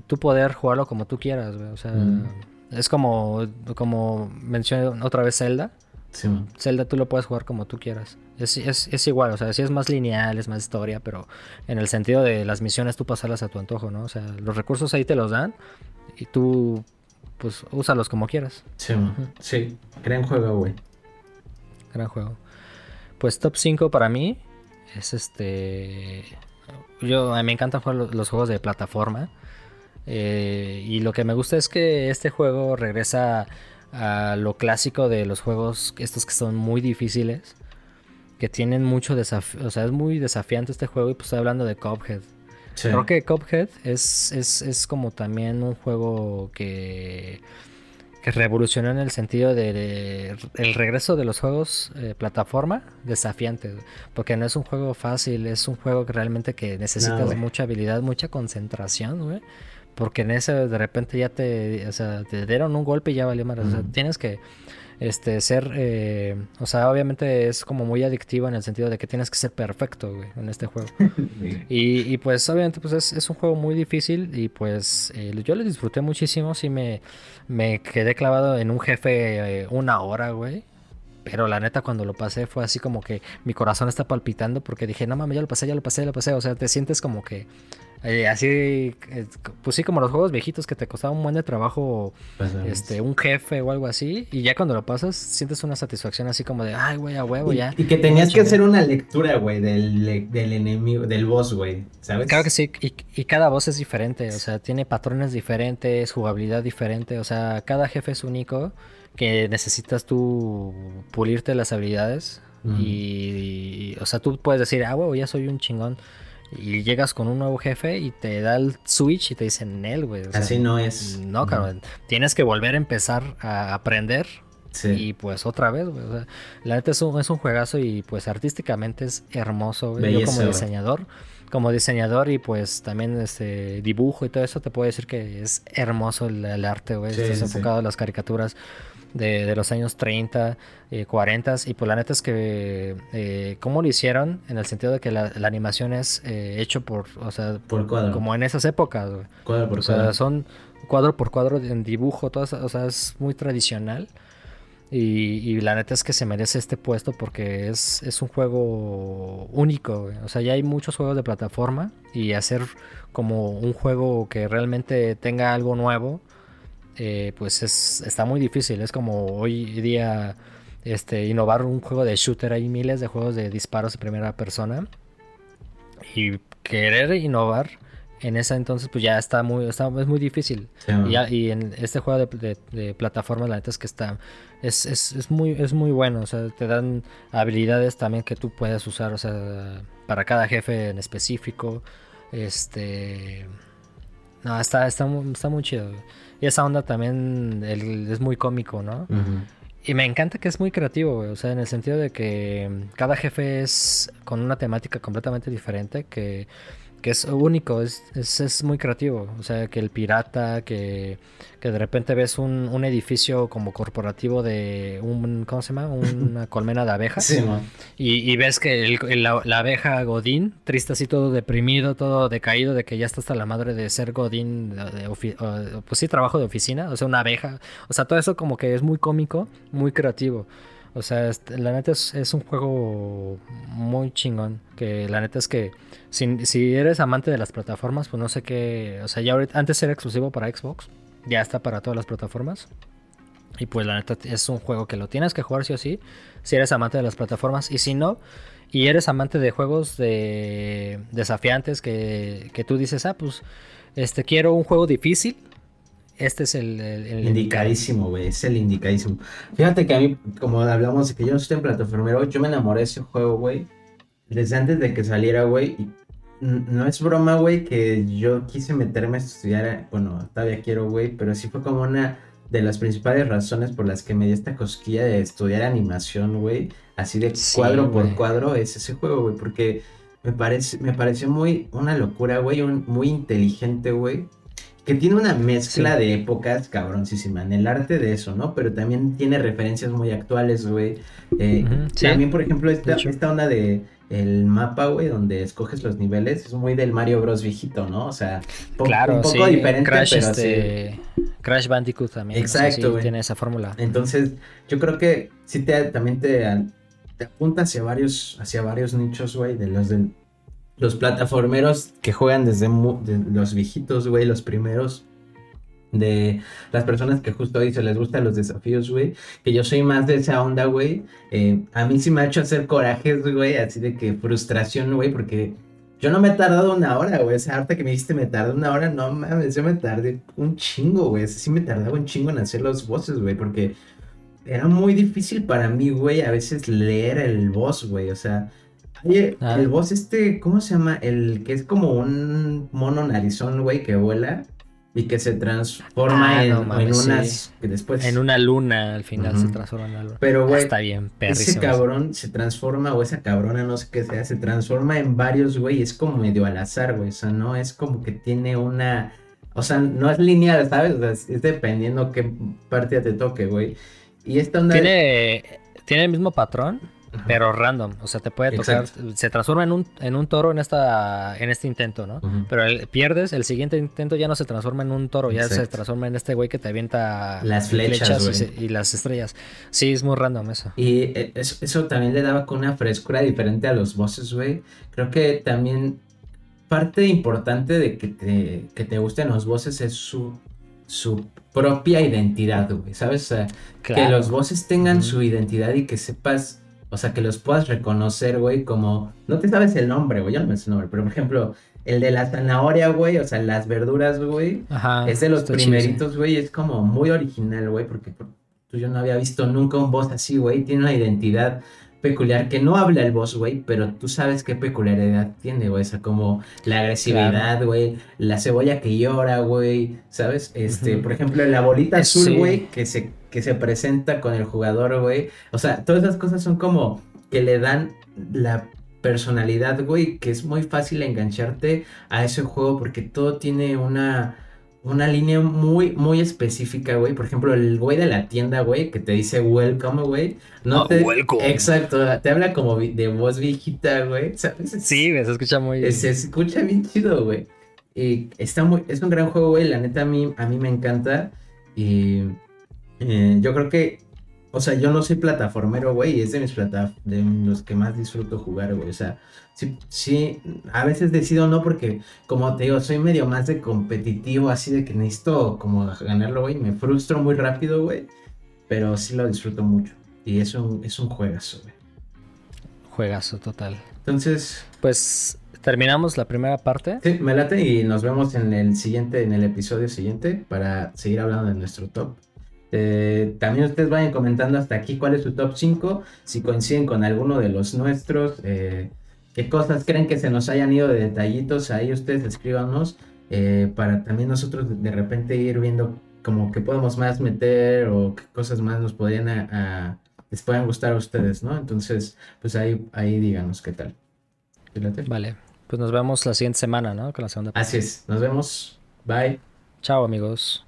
tú poder jugarlo como tú quieras, güey. O sea, mm. es como, como mencioné otra vez Zelda. Zelda tú lo puedes jugar como tú quieras. Es, es, igual, o sea, sí es más lineal, es más historia, pero en el sentido de las misiones tú pasarlas a tu antojo, ¿no? O sea, los recursos ahí te los dan y tú, pues, úsalos como quieras. Sí, sí. Gran juego, güey. Gran juego. Pues top 5 para mí es este... Yo, a mí me encantan jugar los, juegos de plataforma. Eh, y lo que me gusta es que este juego regresa a lo clásico de los juegos, estos que son muy difíciles, que tienen mucho desafío, o sea, es muy desafiante este juego y pues estoy hablando de Cuphead. Creo que Cuphead es, es, como también un juego que, que revolucionó en el sentido de, el regreso de los juegos eh, plataforma desafiantes, porque no es un juego fácil, es un juego que realmente que necesitas mucha habilidad, mucha concentración, güey porque en ese de repente ya te, o sea, te dieron un golpe y ya valió más. O sea, tienes que este, ser, eh, o sea, obviamente es como muy adictivo en el sentido de que tienes que ser perfecto, güey, en este juego. y, pues obviamente pues es, un juego muy difícil y pues eh, yo lo disfruté muchísimo, sí me, me quedé clavado en un jefe eh, una hora, güey. Pero la neta, cuando lo pasé fue así como que mi corazón está palpitando porque dije, no mames, ya lo pasé, ya lo pasé, ya lo pasé. O sea, te sientes como que eh, así, eh, pues sí, como los juegos viejitos que te costaba un buen de trabajo, este, un jefe o algo así, y ya cuando lo pasas, sientes una satisfacción así como de, ay, güey, a huevo, ya. Y que tenías que hacer una lectura, güey, del, del, enemigo, del boss, güey, ¿sabes? Claro que sí, y, y, cada boss es diferente, o sea, tiene patrones diferentes, jugabilidad diferente, o sea, cada jefe es único, que necesitas tú pulirte las habilidades, y, o sea, tú puedes decir, ah, huevo, ya soy un chingón y llegas con un nuevo jefe y te da el switch y te dicen él, güey. Así no es. No, cabrón. Tienes que volver a empezar a aprender. Sí. Y pues otra vez, güey. O sea, la neta es un, es un juegazo y pues artísticamente es hermoso, güey. Yo como diseñador, como diseñador y pues también este dibujo y todo eso, te puedo decir que es hermoso el, arte, güey. Estás enfocado en las caricaturas de, los años 30, 40 eh, y pues la neta es que eh, cómo lo hicieron en el sentido de que la, animación es eh, hecho por, o sea, por cuadro. como en esas épocas, Cuadro por o sea, son cuadro por cuadro en dibujo, todo, o sea, es muy tradicional. Y, la neta es que se merece este puesto porque es, es un juego único. O sea, ya hay muchos juegos de plataforma y hacer como un juego que realmente tenga algo nuevo eh, pues es, está muy difícil. Es como hoy día este, innovar un juego de shooter. Hay miles de juegos de disparos de primera persona. Y querer innovar en esa entonces pues ya está muy está, es muy difícil y, en este juego de, de, plataformas la neta es que está es, es, muy es muy bueno o sea te dan habilidades también que tú puedes usar o sea para cada jefe en específico este no está está, está muy chido y esa onda también es muy cómico, ¿no? Y me encanta que es muy creativo, güey. O sea, en el sentido de que cada jefe es con una temática completamente diferente que que es único, es, es, muy creativo. O sea, que el pirata, que, de repente ves un, edificio como corporativo de un, ¿cómo se llama? Una colmena de abejas. Sí, y, y, ves que la, abeja Godín, triste así, todo deprimido, todo decaído, de que ya está hasta la madre de ser Godín, pues sí, trabajo de oficina, o sea, una abeja. O sea, todo eso como que es muy cómico, muy creativo. O sea, la neta es, un juego muy chingón. Que la neta es que si, si, eres amante de las plataformas, pues no sé qué. O sea, ya ahorita, antes era exclusivo para Xbox. Ya está para todas las plataformas. Y pues la neta es un juego que lo tienes que jugar sí o sí, si eres amante de las plataformas. Y si no, y eres amante de juegos de desafiantes que, que tú dices, ah, pues este quiero un juego difícil. Este es el, el, indicadísimo, güey. Es el indicadísimo. Fíjate que a mí, como hablamos de que yo no estoy en plataformero, yo me enamoré de ese juego, güey. Desde antes de que saliera, güey. No es broma, güey, que yo quise meterme a estudiar. Bueno, todavía quiero, güey, pero sí fue como una de las principales razones por las que me dio esta cosquilla de estudiar animación, güey, así de cuadro por cuadro, es ese juego, güey, porque me, parece, me pareció muy una locura, güey, muy inteligente, güey. Que tiene una mezcla de épocas cabroncísima en el arte de eso, ¿no? Pero también tiene referencias muy actuales, güey. Eh, también, por ejemplo, esta, esta onda de el mapa, güey, donde escoges los niveles, es muy del Mario Bros viejito, ¿no? O sea, claro, un poco diferente, Crash, pero este... Crash Bandicoot también. Exacto, tiene esa fórmula. Entonces, yo creo que sí te, también te, te apunta hacia varios, hacia varios nichos, güey, de los de los plataformeros que juegan desde los viejitos, güey, los primeros. De las personas que justo hoy se les gustan los desafíos, güey. Que yo soy más de esa onda, güey. Eh, a mí sí me ha hecho hacer corajes, güey. Así de que frustración, güey. Porque yo no me he tardado una hora, güey. Esa harta que me dijiste me tardé una hora. No mames, yo me tardé un chingo, güey. Sí me tardaba un chingo en hacer los bosses, güey. Porque era muy difícil para mí, güey, a veces leer el boss, güey. O sea, Oye, ah. el boss este, ¿cómo se llama? El que es como un mono narizón, güey, que vuela y que se transforma ah, en, unas después en una luna al final se transforma en una luna. Pero güey, está bien, Ese cabrón se transforma o esa cabrona no sé qué sea, se transforma en varios, güey, es como medio al azar, güey, o sea, no es como que tiene una o sea, no es lineal, ¿sabes? O sea, es dependiendo qué partida te toque, güey. Y esta onda tiene tiene el mismo patrón pero random, o sea, te puede tocar, se transforma en un, en un toro en esta en este intento, ¿no? Pero pierdes, el siguiente intento ya no se transforma en un toro, ya se transforma en este güey que te avienta las flechas, y, las estrellas. Sí, es muy random eso. Y eh, eso, también le daba con una frescura diferente a los bosses, güey. Creo que también parte importante de que te, que te gusten los bosses es su su propia identidad, güey, ¿sabes? O sea, que los bosses tengan su identidad y que sepas o sea, que los puedas reconocer, güey, como... No te sabes el nombre, güey, yo no me sé el nombre, pero por ejemplo, el de la zanahoria, güey, o sea, las verduras, güey. Ajá. Es de los primeritos, güey, es como muy original, güey, porque tú yo no había visto nunca un boss así, güey. Tiene una identidad peculiar que no habla el boss, güey, pero tú sabes qué peculiaridad tiene, güey. O sea, como la agresividad, güey, la cebolla que llora, güey, ¿sabes? Este, por ejemplo, la bolita azul, güey, que se que se presenta con el jugador, güey. O sea, todas esas cosas son como que le dan la personalidad, güey, que es muy fácil engancharte a ese juego porque todo tiene una, una línea muy, muy específica, güey. Por ejemplo, el güey de la tienda, güey, que te dice welcome, güey. No, te... Welcome. Exacto, te habla como de voz viejita, güey. Sí, se escucha muy... Se escucha bien chido, güey. Y está muy... Es un gran juego, güey. La neta a mí, a mí me encanta. Y eh, yo creo que, o sea, yo no soy plataformero, güey, es de mis plata de los que más disfruto jugar, güey. O sea, sí, sí, a veces decido no porque, como te digo, soy medio más de competitivo, así de que necesito como ganarlo, güey. Me frustro muy rápido, güey. Pero sí lo disfruto mucho. Y es un, es un juegazo, güey. Juegazo, total. Entonces. Pues terminamos la primera parte. Sí, me late y nos vemos en el siguiente, en el episodio siguiente para seguir hablando de nuestro top. Eh, también ustedes vayan comentando hasta aquí cuál es su top 5, si coinciden con alguno de los nuestros, eh, qué cosas creen que se nos hayan ido de detallitos, ahí ustedes escríbanos eh, para también nosotros de repente ir viendo como que podemos más meter o qué cosas más nos podrían a, les puedan gustar a ustedes, ¿no? Entonces, pues ahí, ahí díganos qué tal. Vale, pues nos vemos la siguiente semana, ¿no? Con la segunda parte. Así es, nos vemos. Bye. Chao amigos.